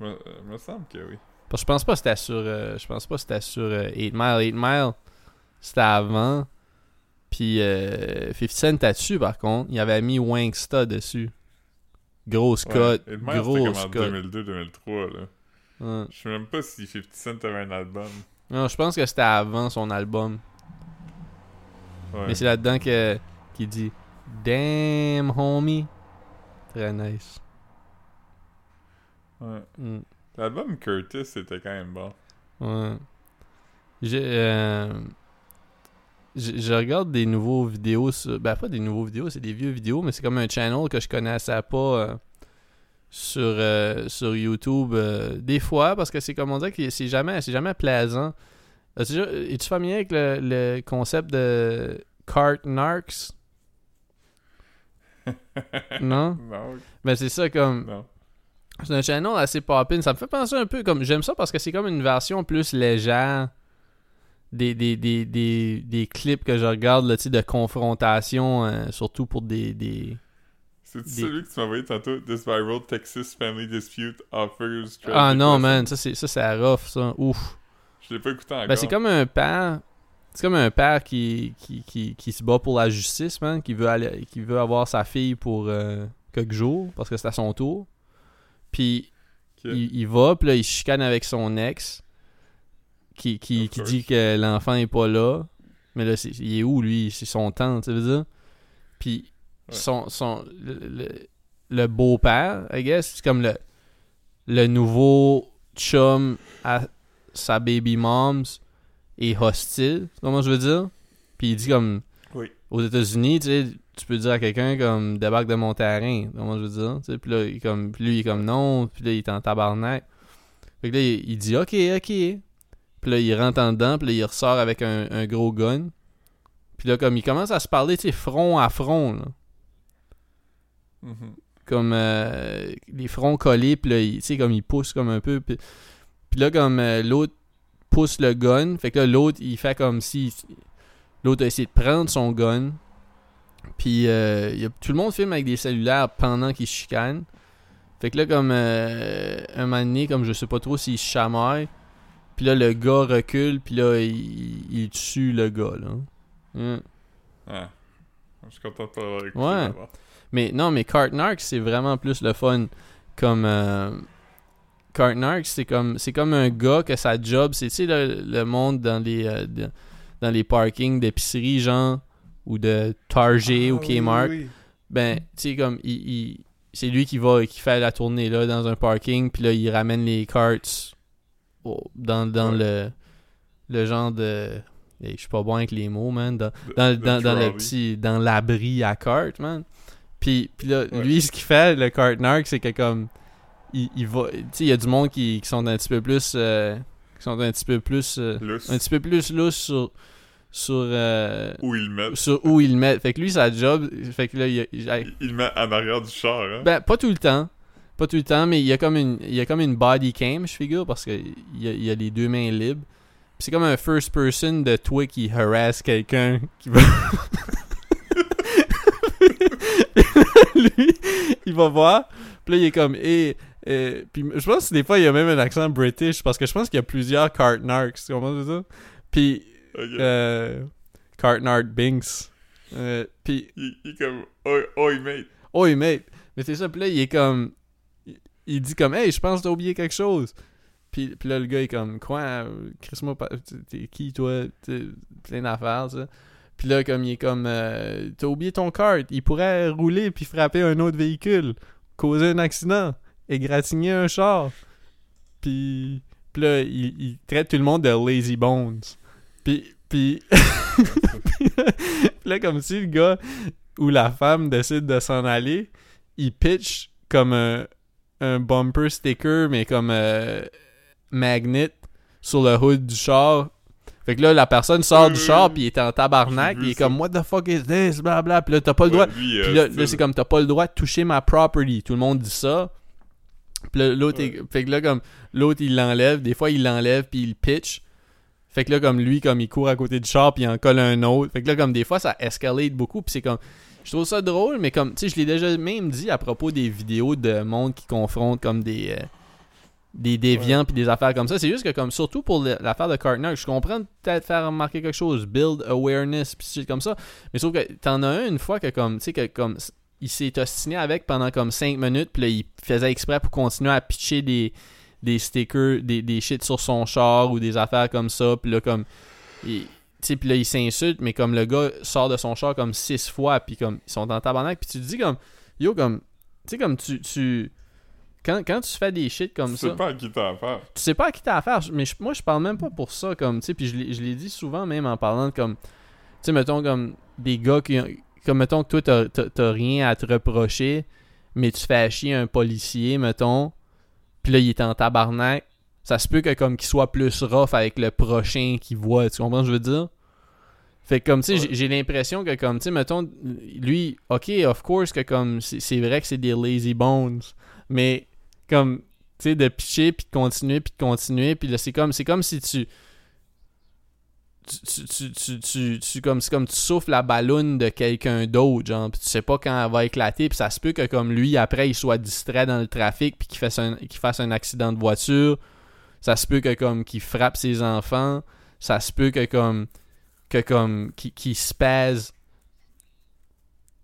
Me, euh, me semble que oui. Parce que je pense pas que c'était sur. euh, je pense pas que c'était sur euh, 8 Mile. 8 Mile, c'était avant. Puis euh, 50 Cent était dessus, par contre. Il avait mis Wangsta dessus. Gros Scott. Ouais. Et le maire, gros c'était comme en Scott. 2002-2003, là. Ouais. Je sais même pas si 50 Cent avait un album. Non, je pense que c'était avant son album. Ouais. Mais c'est là-dedans qu'il dit Damn homie. Très nice. Ouais. Mm. L'album Curtis était quand même bon. Ouais. J'ai, euh, je, je regarde des nouveaux vidéos sur, ben pas des nouveaux vidéos, c'est des vieux vidéos, mais c'est comme un channel que je connaissais pas euh, sur euh, sur YouTube des fois parce que c'est comme on dit que c'est jamais c'est jamais plaisant. Déjà- Es-tu familier avec le, le concept de cart narcs? <laughs> Non? Non, Ben c'est ça comme non. c'est un channel assez popin. Ça me fait penser un peu comme. J'aime ça parce que c'est comme une version plus légère des, des, des, des, des clips que je regarde là, de confrontation, euh, surtout pour des. des... C'est Des- celui que tu m'as envoyé tantôt? This viral Texas family dispute offers Ah non, man, ça c'est ça c'est rough, ça. Ouf. Je l'ai pas écouté encore. Ben c'est comme un père. C'est comme un père qui, qui, qui, qui se bat pour la justice, man, qui veut aller qui veut avoir sa fille pour euh, quelques jours parce que c'est à son tour. Puis il, il va, puis là, il chicane avec son ex, qui, qui, qui dit que l'enfant est pas là. Mais là, il est où, lui? C'est son temps, tu veux dire? Puis Ouais. son, son, le, le- le beau-père, I guess, c'est comme le, le nouveau chum à sa baby mom's est hostile, comment je veux dire? Puis il dit comme, Oui. aux États-Unis, tu sais, tu peux dire à quelqu'un comme débarque de mon terrain, comment je veux dire, tu sais, puis là, il comme, puis lui, il est comme non, puis là, il est en tabarnak. Fait que là, il, il dit ok, ok. Puis là, il rentre en dedans, puis là, il ressort avec un, un gros gun. Puis là, comme il commence à se parler, tu sais, front à front, là. Mhm. Comme euh, les fronts collés, puis là, tu sais, comme il pousse comme un peu. Puis, puis là, comme euh, l'autre pousse le gun, fait que là, l'autre, il fait comme si. L'autre a essayé de prendre son gun. Puis euh, y a- tout le monde filme avec des cellulaires pendant qu'ils chicanent. Fait que là, comme euh, un moment donné, comme je sais pas trop s'il chamaille. Puis là, le gars recule, puis là, il, il tue le gars, là. Hum. Ah. Je suis content de Ouais. Mais non, mais Cartnark, c'est vraiment plus le fun. Comme. Euh, Cartnark, c'est comme, c'est comme un gars que sa job, c'est, tu sais, le, le monde dans les, euh, de- dans les parkings d'épicerie, genre, ou de Target Ah, ou oui, Kmart. oui, oui. Ben, tu sais, comme, il, il- c'est lui qui va, qui fait la tournée, là, dans un parking, puis là, il ramène les carts dans, dans Ouais. le, le genre de. Hey, Je suis pas bon avec les mots, man. Dans, The- dans, the dans, le petit dans l'abri à carte man puis, puis là Ouais. lui ce qu'il fait le cart narc c'est que comme il, il va tu sais il y a du monde qui, qui sont un petit peu plus euh, qui sont un petit peu plus euh, un petit peu plus lousse sur sur euh, Où ils mettent. sur où il le met fait que lui sa job fait que là il, il- Il, met en arrière du char, hein. ben pas tout le temps. Pas tout le temps mais il y a comme une il y a comme une body cam je figure parce que il y a, il y a les deux mains libres. C'est comme un first person de toi qui harass quelqu'un qui va <laughs> lui il va voir. Puis là il est comme et puis je pense que des fois il y a même un accent british parce que je pense qu'il y a plusieurs Cartnarks tu comprends ça puis Ok. euh, Binks euh, puis Il, il est comme. Oh, oh mate. Oi, mate. Mais c'est ça, puis là, il est comme. il- Il dit comme, hey, je pense que t'as oublié quelque chose. Puis, puis là, le gars est comme, quoi, pas- t'es- qui, toi? T'es plein d'affaires, ça. Puis là, comme, il est comme, euh, t'as oublié ton kart. Il pourrait rouler puis frapper un autre véhicule, causer un accident, égratigner un char. Puis, puis là, il, il traite tout le monde de lazy bones. Puis, puis, <laughs> puis là, comme si le gars ou la femme décide de s'en aller, il pitch comme un, un bumper sticker, mais comme euh, magnet sur le hood du char. Fait que là, la personne sort du Euh, char, puis il est en tabarnak, il est ça. comme, What the fuck is this? Blablabla. Puis là, t'as pas le droit. Ouais, Puis euh, là, là, c'est comme, t'as pas le droit de toucher ma property. Tout le monde dit ça. Puis là, l'autre, fait que là, comme, l'autre, il l'enlève. Des fois, il l'enlève, puis il pitch. Fait que là, comme lui, comme, il court à côté du char, puis il en colle un autre. Fait que là, comme, des fois, ça escalate beaucoup, puis c'est comme... Je trouve ça drôle, mais comme, tu sais, je l'ai déjà même dit à propos des vidéos de monde qui confrontent comme des... euh, des déviants puis des affaires comme ça. C'est juste que comme surtout pour l'affaire de Cartner, je comprends peut-être faire remarquer quelque chose, build awareness puis comme ça, mais sauf que t'en as un une fois que comme tu sais que comme il s'est ostiné avec pendant comme 5 minutes puis là il faisait exprès pour continuer à pitcher des des stickers, des, des shit sur son char ou des affaires comme ça puis là comme il- tu sais puis là il s'insulte mais comme le gars sort de son char comme six fois puis comme ils sont en tabarnak puis tu te dis comme yo comme tu sais comme tu tu quand, quand tu fais des shit comme tu ça sais pas à qui t'as affaire. tu sais pas à qui t'as affaire, mais je- moi je parle même pas pour ça, comme, tu sais, puis je l'ai- dit souvent même en parlant de comme, tu sais, mettons comme des gars qui, ont- comme mettons que toi t'as- rien à te reprocher, mais tu fais chier un policier, mettons, puis là il est en tabarnak, ça se peut que comme qu'il soit plus rough avec le prochain qu'il voit, tu comprends ce que je veux dire? Fait que comme, tu sais, j'ai- l'impression que comme, tu sais, mettons, lui, ok, of course que comme, c'est c'est vrai que c'est des lazy bones, mais comme, tu sais, de pitcher, puis de continuer, puis de continuer, puis là, c'est comme, c'est comme si tu... Tu, tu, tu, tu, tu, comme, c'est comme tu souffles la balloune de quelqu'un d'autre, genre, puis tu sais pas quand elle va éclater, puis ça se peut que comme lui, après, il soit distrait dans le trafic, puis qu'il fasse un, qu'il fasse un accident de voiture, ça se peut que comme qu'il frappe ses enfants, ça se peut que comme que comme qui qui se pèse.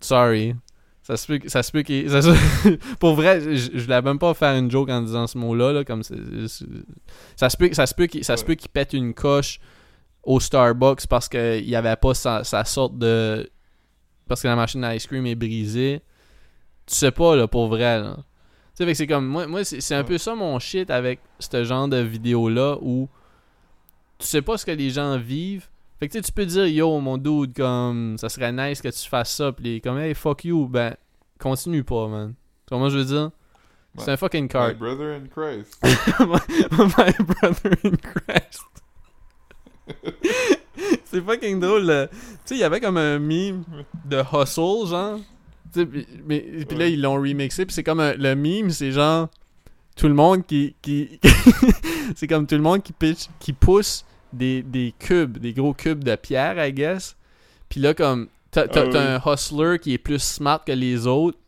Sorry. Ça se peut que- ça se peut qu'il <laughs> pour vrai je, je voulais même pas faire une joke en disant ce mot là, là comme ça se peut ça se peut qu'il ça se peut qu'il pète une coche au Starbucks parce qu'il y avait pas sa, sa sorte de parce que la machine à ice cream est brisée. Tu sais pas là pour vrai là. Tu sais c'est comme moi moi c'est c'est un Ouais. peu ça mon shit avec ce genre de vidéo là où tu sais pas ce que les gens vivent. Fait que tu peux dire yo mon dude comme ça serait nice que tu fasses ça puis comme hey fuck you ben continue pas man. Moi je veux dire c'est un fucking My card. brother in Christ. <laughs> my brother in Christ c'est fucking drôle là. tu sais il y avait comme un meme de hustle genre. Tu sais, puis- mais puis là ils l'ont remixé puis c'est comme un- le meme c'est genre tout le monde qui qui <laughs> c'est comme tout le monde qui pitch qui pousse des, des cubes des gros cubes de pierre I guess. Puis là comme t'as Ah un hustler qui est plus smart que les autres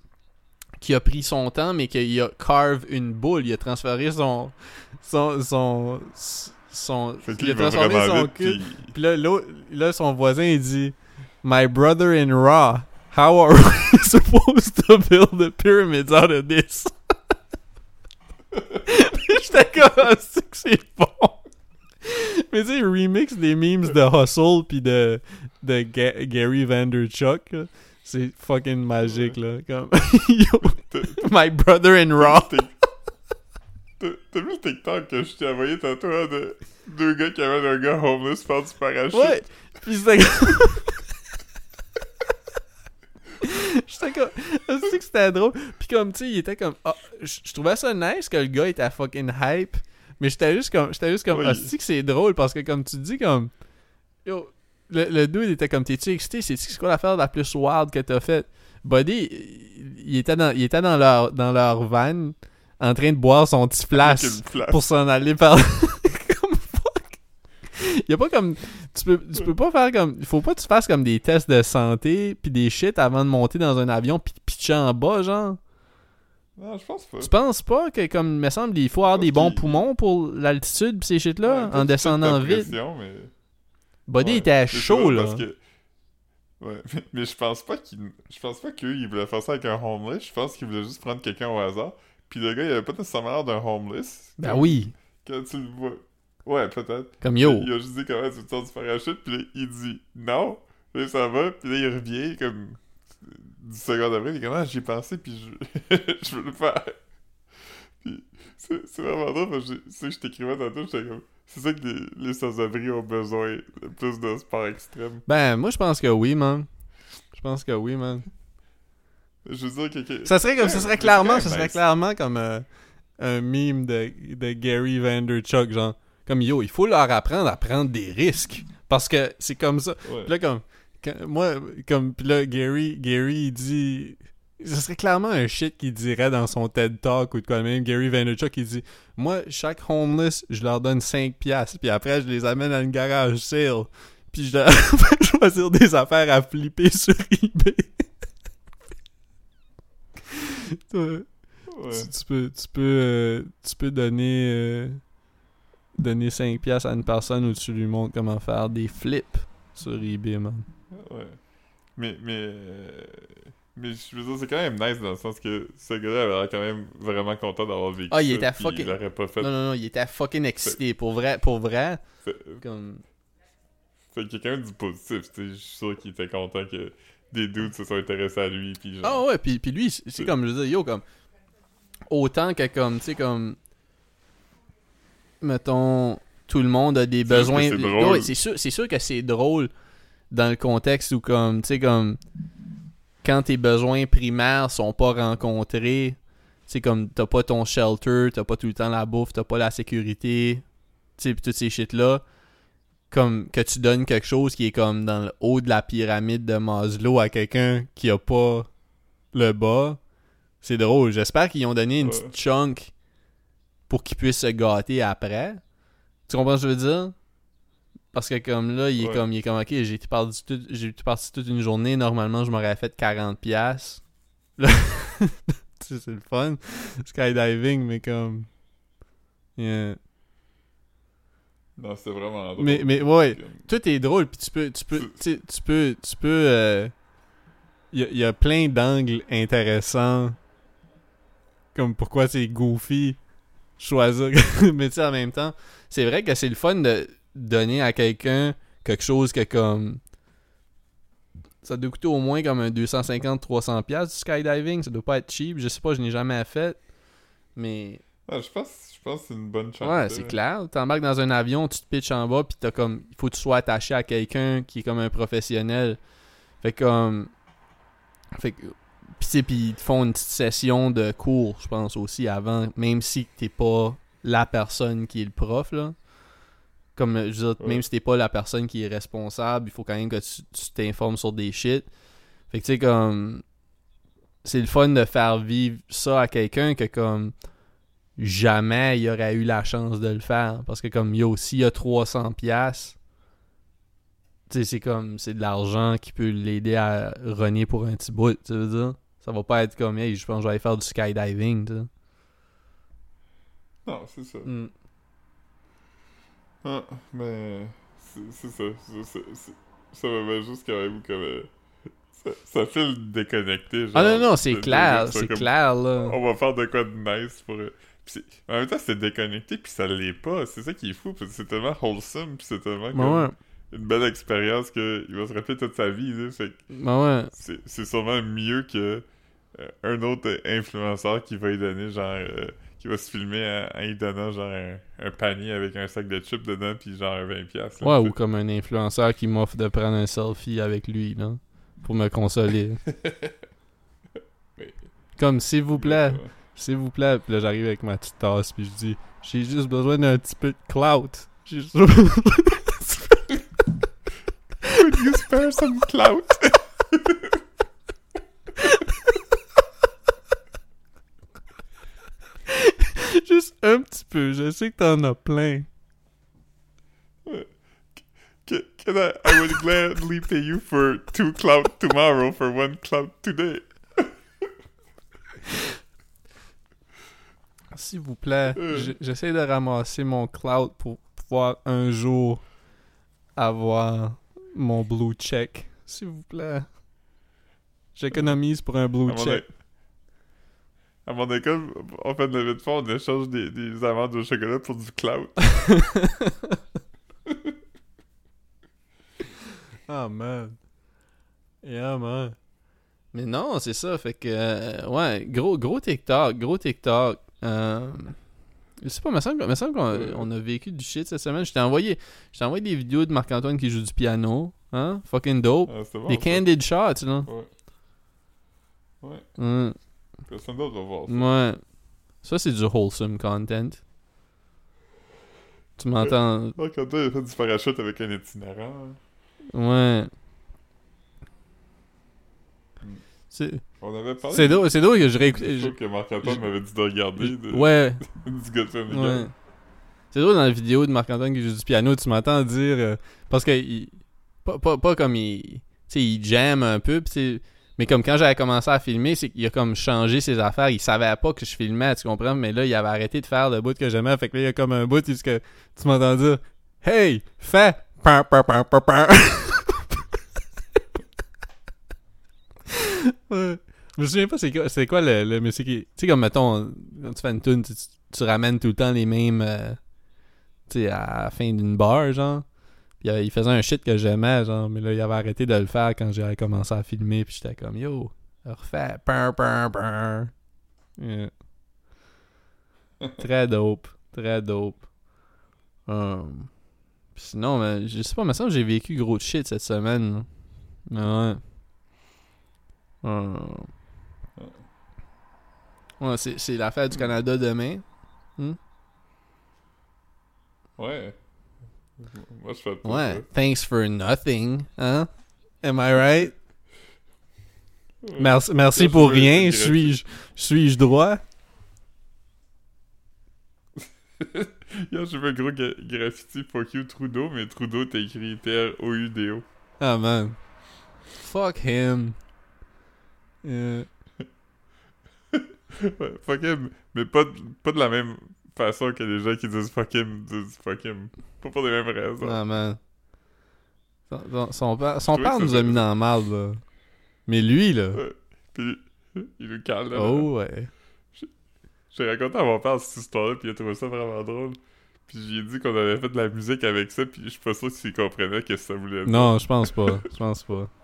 qui a pris son temps mais qui a carve une boule il a transféré son son son son Fait il a transformé son cube puis- là, là, son voisin, il dit My brother in Raw, how are we <laughs> supposed to build the pyramids out of this? <laughs> J'étais comme, Ah, c'est que c'est bon. Mais tu sais, remix des memes de Hustle puis de, de Ga- Gary Vanderchuck. C'est fucking magique, là. Comme, <laughs> yo, my brother in Raw. T'as vu le TikTok que je t'ai envoyé tantôt hein, de deux gars qui avaient un gars homeless faire du parachute? Ouais. Puis c'était comme... <laughs> J'étais comme... Je sais que c'était drôle? Puis comme, tu sais, il était comme... ah, je trouvais ça nice que le gars était fucking hype. Mais j'étais juste comme... J'étais juste comme... Oui. Ah, c'est que c'est drôle parce que comme tu dis comme... Yo, le, le dude était comme... T'es-tu excité? C'est c'est quoi l'affaire la plus wild que t'as faite? Buddy, il était dans, il était dans leur, dans leur van en train de boire son petit flash pour s'en aller par <laughs> comme fuck y a pas comme tu peux tu peux pas faire comme il faut pas que tu fasses comme des tests de santé puis des shit avant de monter dans un avion puis de pitcher en bas genre Non, je pense pas. tu penses pas que comme il me semble il faut avoir des bons qu'il- poumons pour l'altitude pis ces shit là Ouais, en descendant vite? mais... Body Ouais, était chaud là Parce que... Ouais, mais, <laughs> mais je pense pas qu'ils... Je pense pas qu'eux, ils voulaient faire ça avec un homeless. Je pense qu'ils voulaient juste prendre quelqu'un au hasard. Puis le gars, il avait pas nécessairement l'air d'un homeless. ben oui Quand tu le vois... Ouais, peut-être. comme yo Il a juste dit comment tu te sors du parachute, puis là, il dit non, puis ça va, puis là, il revient comme 10 secondes après, il est comme ah, j'y ai pensé, puis je, <laughs> je veux le faire. Puis c'est vraiment drôle, parce que j'ai- c'est que je t'écrivais tantôt, j'étais comme c'est ça que les, les sans-abri ont besoin, le plus de sport extrême. ben moi je pense que oui man je pense que oui man Je veux dire que. Ça serait comme, ça serait clairement, ça serait clairement comme euh, un meme de, de Gary Vanderchuck, genre Comme yo, il faut leur apprendre à prendre des risques. Parce que c'est comme ça. Ouais. Puis là, comme. quand- moi, comme. Puis là, Gary, Gary, il dit. Ce serait clairement un shit qu'il dirait dans son TED Talk ou de quoi même. Gary Vaynerchuk, il dit Moi, chaque homeless, je leur donne 5 piastres. Puis après, je les amène à une garage sale. Puis je leur <laughs> choisir des affaires à flipper sur eBay. Ouais. tu, tu peux, tu peux, euh, tu peux donner, euh, donner 5 piastres à une personne où tu lui montres comment faire des flips sur eBay, man. Ouais. Mais, mais, euh, mais je veux dire, c'est quand même nice dans le sens que ce gars-là avait l'air quand même vraiment content d'avoir vécu Ah, il était fucking- Il pas fait. Non, non, non, il était fucking excité. Pour vrai, pour vrai, comme... c'est quelqu'un du positif, tu sais. Je suis sûr qu'il était content que des dudes se sont intéressés à lui, puis genre... Ah ouais, puis, puis lui, c'est comme, je veux dire, yo, comme... Autant que comme, tu sais, comme... Mettons, tout le monde a des besoins... c'est. Ouais, sûr, c'est sûr que c'est drôle dans le contexte où, comme, tu sais, comme... Quand tes besoins primaires sont pas rencontrés, c'est comme, t'as pas ton shelter, t'as pas tout le temps la bouffe, t'as pas la sécurité, tu sais, pis toutes ces shit-là comme que tu donnes quelque chose qui est comme dans le haut de la pyramide de Maslow à quelqu'un qui a pas le bas, c'est drôle. J'espère qu'ils ont donné une Ouais. petite chunk pour qu'ils puissent se gâter après. Tu comprends ce que je veux dire? Parce que comme là, il est Ouais. comme il est comme ok, j'ai été parti j'ai été parti toute une journée, normalement je m'aurais fait 40 pièces. <laughs> <laughs> C'est le fun. Skydiving, mais comme yeah. Non, c'était vraiment drôle. Mais mais ouais, Comme- tout est drôle puis tu peux tu peux tu peux tu peux euh, il y, a- y a plein d'angles intéressants. Comme pourquoi c'est goofy choisir. <laughs> Mais tu sais en même temps c'est vrai que c'est le fun de donner à quelqu'un quelque chose que comme ça doit coûter au moins comme un 250 300 pièces du skydiving. Ça doit pas être cheap. Je sais pas je n'ai jamais fait. Mais Ah, je pense, je pense que c'est une bonne chance. Ouais, c'est clair. T'embarques dans un avion, tu te pitches en bas, puis t'as comme. Il faut que tu sois attaché à quelqu'un qui est comme un professionnel. Fait que, comme. Fait que. Puis, ils te font une petite session de cours, je pense aussi, avant, même si t'es pas la personne qui est le prof, là. Comme, je veux dire, Ouais. même si t'es pas la personne qui est responsable, il faut quand même que tu tu t'informes sur des shit. Fait que, tu sais, comme. C'est le fun de faire vivre ça à quelqu'un que, comme jamais il aurait eu la chance de le faire parce que comme yo s'il y a 300 pièces c'est comme c'est de l'argent qui peut l'aider à runner pour un petit bout tu veux dire ça va pas être comme hey je pense que je vais aller faire du skydiving tu Non, c'est ça. Mm. Ah, mais c'est ça. Ça me met juste quand même comme. euh, ça, ça fait le déconnecté. Genre, ah non non c'est clair c'est comme, clair là On va faire de quoi de nice pour. Pis en même temps, c'est déconnecté, puis ça l'est pas. C'est ça qui est fou, parce que c'est tellement wholesome, puis c'est tellement comme Ben ouais une belle expérience qu'il va se rappeler toute sa vie. Là, fait ben ouais c'est c'est sûrement mieux que euh, un autre influenceur qui va y donner genre euh, qui va se filmer en, y donnant genre un, un panier avec un sac de chips dedans puis genre 20 pièces. ouais ou comme un influenceur qui m'offre de prendre un selfie avec lui là pour me consoler Mais- <laughs> comme s'il vous plaît S'il vous plaît, puis là j'arrive avec ma petite tasse, puis je dis J'ai juste besoin d'un petit peu de clout. J'ai juste besoin Could you spare some clout? juste un petit peu. Je sais que t'en as plein. Can, I, I would gladly pay you for two clout tomorrow for one clout today. S'il vous plaît, Euh. j'essaie de ramasser mon clout pour pouvoir un jour avoir mon blue check. S'il vous plaît. J'économise pour un blue check. à mon école, on fait de la de fond, on échange des, des amandes au chocolat pour du clout. <laughs> <laughs> Ah, man. Yeah, man. Mais non, c'est ça. Fait que, euh, ouais, gros, gros TikTok, gros TikTok. Euh, je sais pas, me semble, me semble qu'on on a vécu du shit cette semaine. Je t'ai envoyé, je envoyé des vidéos de Marc-Antoine qui joue du piano. Hein? Fucking dope. Ah, bon. des candid shots, là. Ouais. Ouais. Hum, Personne d'autre va voir ça. ouais. Ça, c'est du wholesome content. Tu m'entends? Marc Antoine il a fait du parachute avec un itinérant. Ouais. Hmm. C'est On avait parlé. c'est drôle, c'est drôle que je Je réécoutais. trouve que Marc Antoine je- m'avait dit de regarder de- Ouais, <laughs> du ouais. C'est drôle dans la vidéo de Marc-Antoine qui joue du piano, tu m'entends dire. euh, parce que. il- pas, pas, pas comme il. Tu sais, il jam un peu, pis mais comme quand j'avais commencé à filmer, c'est qu'il a comme changé ses affaires. Il savait pas que je filmais, tu comprends? Mais là, il avait arrêté de faire le bout que j'aimais. Fait que là, il y a comme un bout où ce que tu m'entends dire Hey, fais! <laughs> ouais. Je me souviens pas c'est quoi, c'est quoi le, le mais c'est qui. Tu sais, comme mettons, quand tu fais une tune, tu, tu ramènes tout le temps les mêmes. euh, tu sais, à la fin d'une bar, genre. Puis euh, il faisait un shit que j'aimais, genre, mais là, il avait arrêté de le faire quand j'avais commencé à filmer, puis j'étais comme, yo, refais. Yeah. <laughs> Très dope, très dope. Um, puis sinon, mais, je sais pas, semble que j'ai vécu gros de shit cette semaine. là. Mais ouais. Ouais, c'est, c'est la fête du Canada demain. Ouais. Moi, je fais Ouais. ça. Thanks for nothing, hein? Am I right? Ouais. Merci, je pour veux rien. Suis-je suis-je droit? Hier, vu un gros graffiti Fuck you Trudeau, mais Trudeau t'as écrit T-R-O-U-D-O. Ah man. Fuck him. Euh, <laughs> Ouais, fuck him, mais pas, de- pas de la même façon que les gens qui disent fuck him disent fuck him. Pas pour les mêmes raisons. ah man. Son, père, son père nous a mis dans la marde, là. Mais lui, là. Ouais. Puis, il nous calme là. Oh ouais. J'ai raconté à mon père cette histoire-là, puis il a trouvé ça vraiment drôle. Puis j'ai dit qu'on avait fait de la musique avec ça, puis je suis pas sûr s'il comprenait ce que ça voulait dire. Non, je pense pas. Je pense pas. <laughs>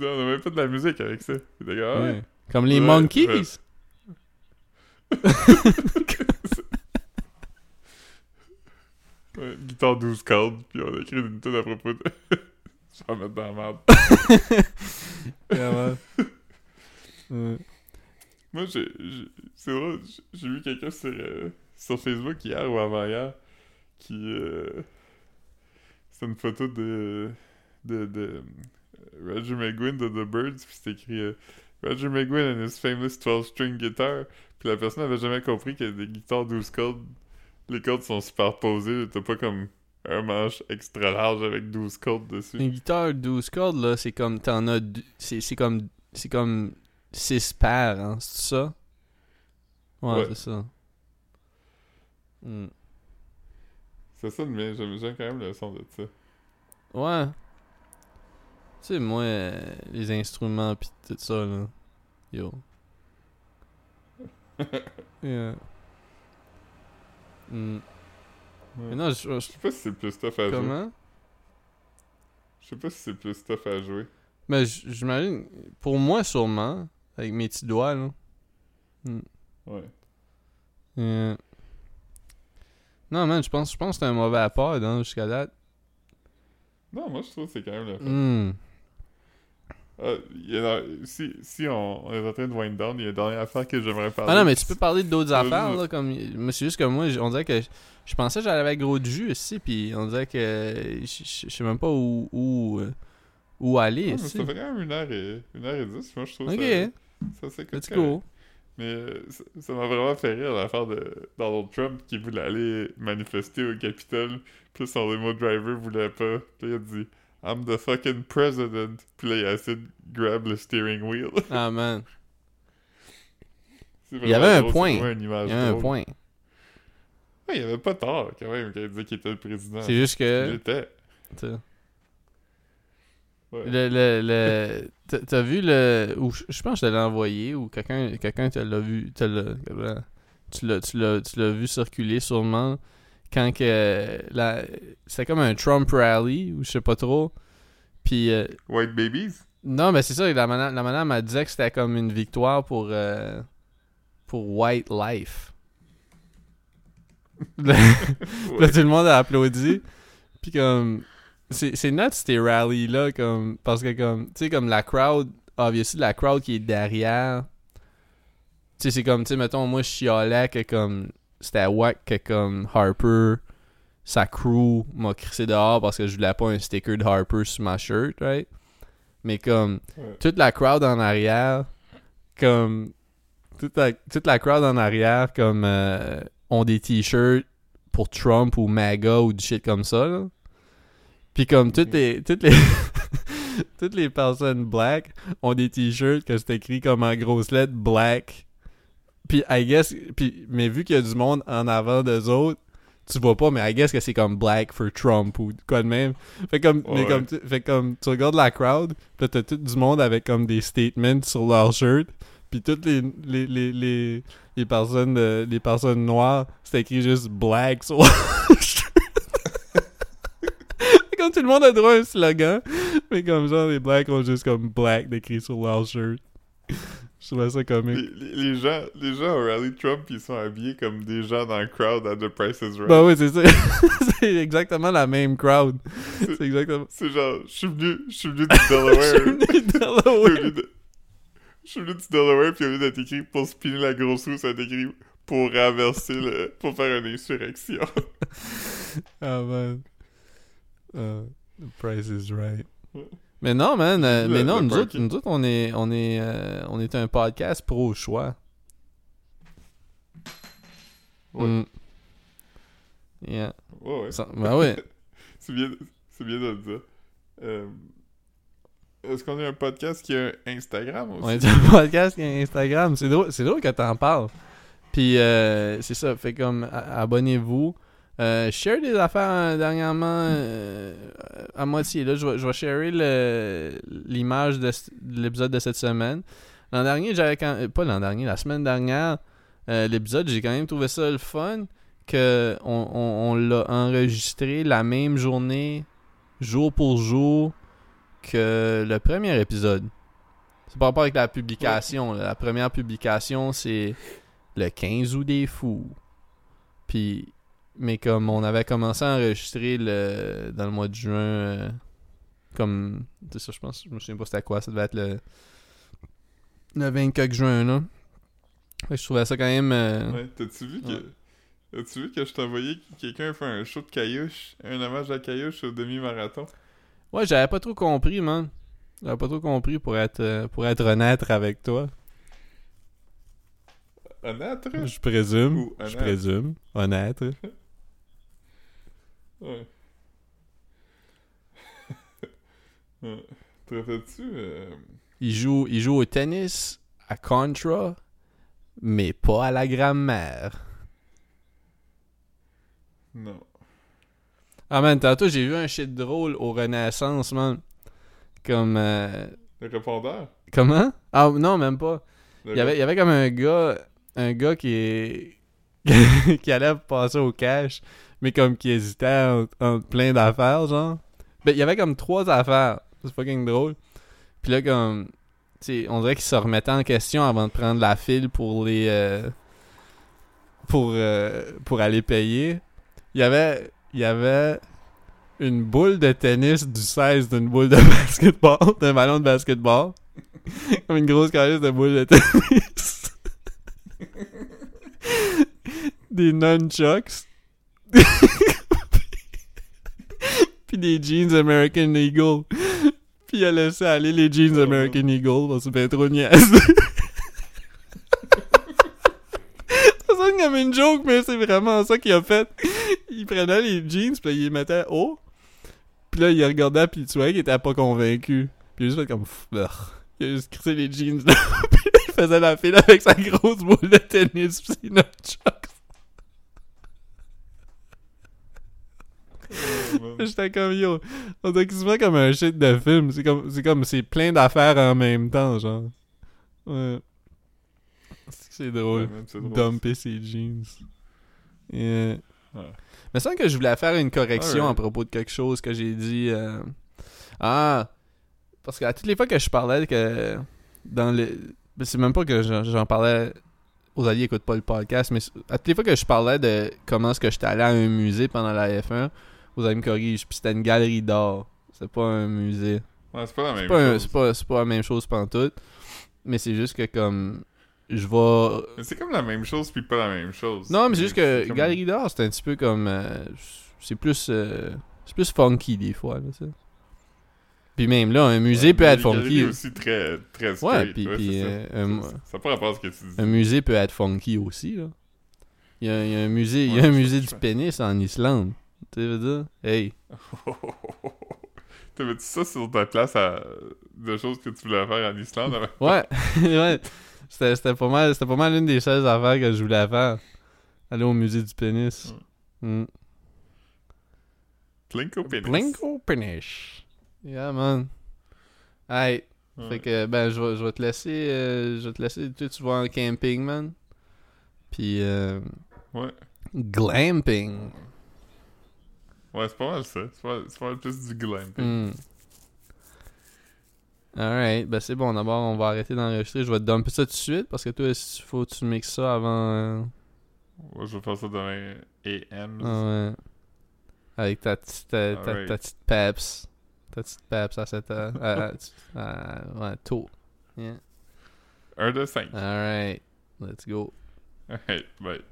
On avait fait de la musique avec ça. Comme, ah ouais. Ouais. Comme les Ouais, Monkeys? <laughs> guitare 12 cordes, puis on a écrit une tune à propos de. <laughs> Je vais en mettre dans la merde. <laughs> Ouais. Moi, j'ai. C'est drôle, j'ai- j'ai vu quelqu'un sur, euh, sur Facebook hier ou avant-hier qui. Euh, c'est une photo de. de. de. Roger McGuinn de The Birds, puis c'est écrit euh, Roger McGuinn and his famous 12-string guitar. Puis la personne avait jamais compris que des guitares 12 cordes, les cordes sont superposées, t'as pas comme un manche extra large avec 12 cordes dessus. Une guitare 12 cordes, là, c'est comme. T'en as. C'est c'est comme. C'est comme. 6 paires, hein, c'est ça? Ouais, Ouais. c'est ça. C'est ça mien, j'aime j'aime quand même le son de ça. Ouais. Tu sais, moi, les instruments pis tout ça, là. Yo. <laughs> Yeah. Hmm. Mais non, je, Je je- sais pas si c'est plus tough à jouer. Comment? Je sais pas si c'est plus tough à jouer. J- j'imagine. Pour moi, sûrement. Avec mes petits doigts, là. Ouais. Yeah. Non, man, je pense, je pense que c'est un mauvais apport, hein, jusqu'à date. Non, moi je trouve que c'est quand même le fun. Hmm. Il y a- si si on, on est en train de wind down, il y a une dernière affaire que j'aimerais parler. Ah non, mais tu peux parler d'autres Vas-y, affaires, vas-y. là, comme... Mais c'est juste que moi, on dirait que... Je, pensais que j'allais avec gros de jus ici, puis on dirait que... Je, je- sais même pas où... Où, euh, où aller, ici. ça fait quand même une heure et, une heure et dix, moi je trouve Ok, ça, ça let's go. Mais euh, ça- m'a vraiment fait rire l'affaire de Donald Trump qui voulait aller manifester au Capitole. Puis son limo driver voulait pas. Puis il a dit I'm the fucking president. Puis là il a essayé de grab le steering wheel. Ah, man. Il y avait un point. Il y a un point. Ouais, il avait pas tort quand même quand il disait qu'il était le président. C'est juste que... t'sais, Ouais. Le, le, le, t'as- vu le, ou je pense que je te l'ai envoyé, ou quelqu'un, quelqu'un te l'a vu, te tu l'as vu circuler sûrement, quand que, la, c'était comme un Trump rally, ou je sais pas trop, puis, euh, White Babies? non, mais c'est ça, la madame, la madame a dit que c'était comme une victoire pour, euh, pour White Life. <laughs> Là, tout le monde a applaudi. Puis comme c'est c'est nuts ces rallies là comme parce que comme tu sais comme la crowd obviously la crowd qui est derrière tu sais c'est comme tu sais mettons moi je chialais que comme c'était wack que comme Harper sa crew m'a crissé dehors parce que je voulais pas un sticker de Harper sur ma shirt, right? Mais comme Ouais. toute la crowd en arrière, comme toute la, toute la crowd en arrière, comme euh, ont des t-shirts pour Trump ou MAGA ou du shit comme ça. Là. Puis comme toutes les toutes les <laughs> toutes les personnes black ont des t-shirts que c'est écrit comme en grosses lettres black. Puis I guess puis mais vu qu'il y a du monde en avant d'eux autres, tu vois pas mais I guess que c'est comme black for Trump ou quoi de même. Fait comme mais comme tu, fait comme tu regardes la crowd, pis t'as tout du monde avec comme des statements sur leur shirt. Puis toutes les, les, les, les, les personnes les personnes noires, c'est écrit juste black sur leur shirt. <laughs> Comme tout le monde a droit à un slogan, mais comme genre les blacks ont juste comme black décrit sur leur shirt. Je trouvais ça Les, comique. les- les gens, les gens au rally Trump, ils sont habillés comme des gens dans le crowd à The Price is Right. Bah oui, c'est ça. <laughs> c'est exactement la même crowd. C'est exactement. C'est genre, je suis venu, je suis venu du Delaware. <laughs> Je suis venu au Delaware. Je suis venu du Delaware, puis au lieu d'être écrit pour spinner la grosse roue, ça a été écrit pour renverser le. pour faire une insurrection. <laughs> Ah man. Uh, the price is right. Ouais. Mais non, man. euh, mais non, le nous autres, parking. nous autres, on est, on est, euh, on est un podcast pro choix. Ouais. Mm. Yeah. Ouais, ouais. Ça- ben ouais. <laughs> c'est bien, c'est bien de le dire. Euh, Est-ce qu'on a un podcast qui a Instagram aussi? On est <laughs> un podcast qui a Instagram. C'est drôle, c'est drôle que t'en parles. Puis euh, c'est ça, fait comme abonnez-vous. Euh, share des affaires euh, dernièrement euh, à moitié. Là, je vais, je vais sharer l'image de, l'épisode de cette semaine. L'an dernier, j'avais quand euh, pas l'an dernier, la semaine dernière, l'épisode, j'ai quand même trouvé ça le fun que on, l'a enregistré la même journée, jour pour jour, que le premier épisode. C'est par rapport avec la publication. La première publication, c'est le 15 août des fous. Puis, mais comme on avait commencé à enregistrer le, dans le mois de juin, euh, comme, c'est ça, je pense, je me souviens pas c'était quoi, ça devait être le, le 24 juin, là. Fait que je trouvais ça quand même. euh, Ouais, t'as-tu vu que. Ouais. As-tu vu que je que quelqu'un fait un show de caillouche, un hommage à caillouche au demi-marathon? Ouais, j'avais pas trop compris, man. J'avais pas trop compris pour être, euh, pour être honnête avec toi. Honnête? Je présume. Je présume. Honnête. <laughs> Ouais. <laughs> ouais. Euh, Il joue, il joue au tennis, à Contra, mais pas à la grammaire. Non. Ah man, tantôt j'ai vu un shit drôle au Renaissance, man. Comme... euh, Le répondeur? Comment? Ah non, même pas. Il y avait, il y avait comme un gars, un gars qui est... <laughs> qui allait passer au cash, mais comme qui hésitait entre, plein d'affaires, genre. Ben, il y avait comme trois affaires. C'est fucking drôle. Puis là, comme... Tu sais, on dirait qu'il se remettait en question avant de prendre la file pour les... euh, pour, euh, pour aller payer. Il y avait... Il y avait une boule de tennis du 16 d'une boule de <laughs> basketball, d'un ballon de basketball. <laughs> Comme une grosse carrière de boule de tennis. <laughs> des nunchucks. <laughs> Puis des jeans American Eagle. Puis il a laissé aller les jeans Oh, American Eagle parce que c'est bien trop niaise. <laughs> ça sonne comme une joke, mais c'est vraiment ça qu'il a fait. Il prenait les jeans, puis là, il les mettait haut. Puis là, il regardait, puis tu vois qu'il était pas convaincu. Puis il a juste fait comme... Pff, brr. Il a juste crissé les jeans là. <laughs> puis là, il faisait la file avec sa grosse boule de tennis, pis ses nunchucks. Oh, <laughs> J'étais comme yo. On dirait quasiment comme un shit de film. C'est comme c'est comme c'est plein d'affaires en même temps, genre. Ouais. C'est drôle. Ouais. Dumper ses jeans. Yeah. Ouais. Mais semble que je voulais faire une correction à propos de quelque chose que j'ai dit. euh, Ah! Parce qu'à toutes les fois que je parlais que dans le. C'est même pas que j'en j'en parlais. Aux alliés écoutent pas le podcast, mais à toutes les fois que je parlais de comment est-ce que j'étais allé à un musée pendant la F1, vous allez me corriger, puis c'était une galerie d'art. C'est pas un musée. Ouais, c'est pas la C'est même pas, chose. c'est pas, c'est pas la même chose pantoute. Mais c'est juste que comme. Je vais. Mais c'est comme la même chose, puis pas la même chose. Non, mais c'est juste que comme- Galerie d'art, c'est un petit peu comme. euh, c'est plus euh, c'est plus funky des fois là, ça. Puis même là, un musée peut être funky. aussi très, très Ouais, puis, ouais, puis, c'est ça. euh, un- Ça- ça n'a pas rapport à ce que tu dis. Un musée peut être funky aussi, là. Il y a, il y a un musée, il y a un musée du pénis en Islande. Tu veux dire? Hey. <laughs> T'avais-tu ça sur ta classe à... de choses que tu voulais faire en Islande? avant? <laughs> Ouais, <laughs> ouais. C'était c'était pas mal, c'était pas mal une des seules affaires que je voulais faire. Aller au musée du pénis. Mm. Plinko pénis. Pénis. Yeah, man. Hey, Ouais. fait que, ben, je vais, je vais te laisser, euh, je vais te laisser, tu, tu vas en camping, man. Puis, euh, Ouais. glamping. Ouais, c'est pas mal ça. C'est pas, c'est pas mal plus du glamping. Hmm. Alright, ben c'est bon, d'abord on va arrêter d'enregistrer. Je vais te dumper ça tout de suite parce que toi, il faut que tu mixes ça avant. euh, Ouais, je vais faire ça demain AM. ah ouais. Avec ta petite, ta, ta- ta petite peps. Ta petite peps à cette heure. ouais, tôt. Yeah. 1 de 5. Alright, let's go. Alright, bye.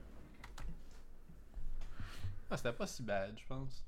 Ah, c'était pas si bad, je pense.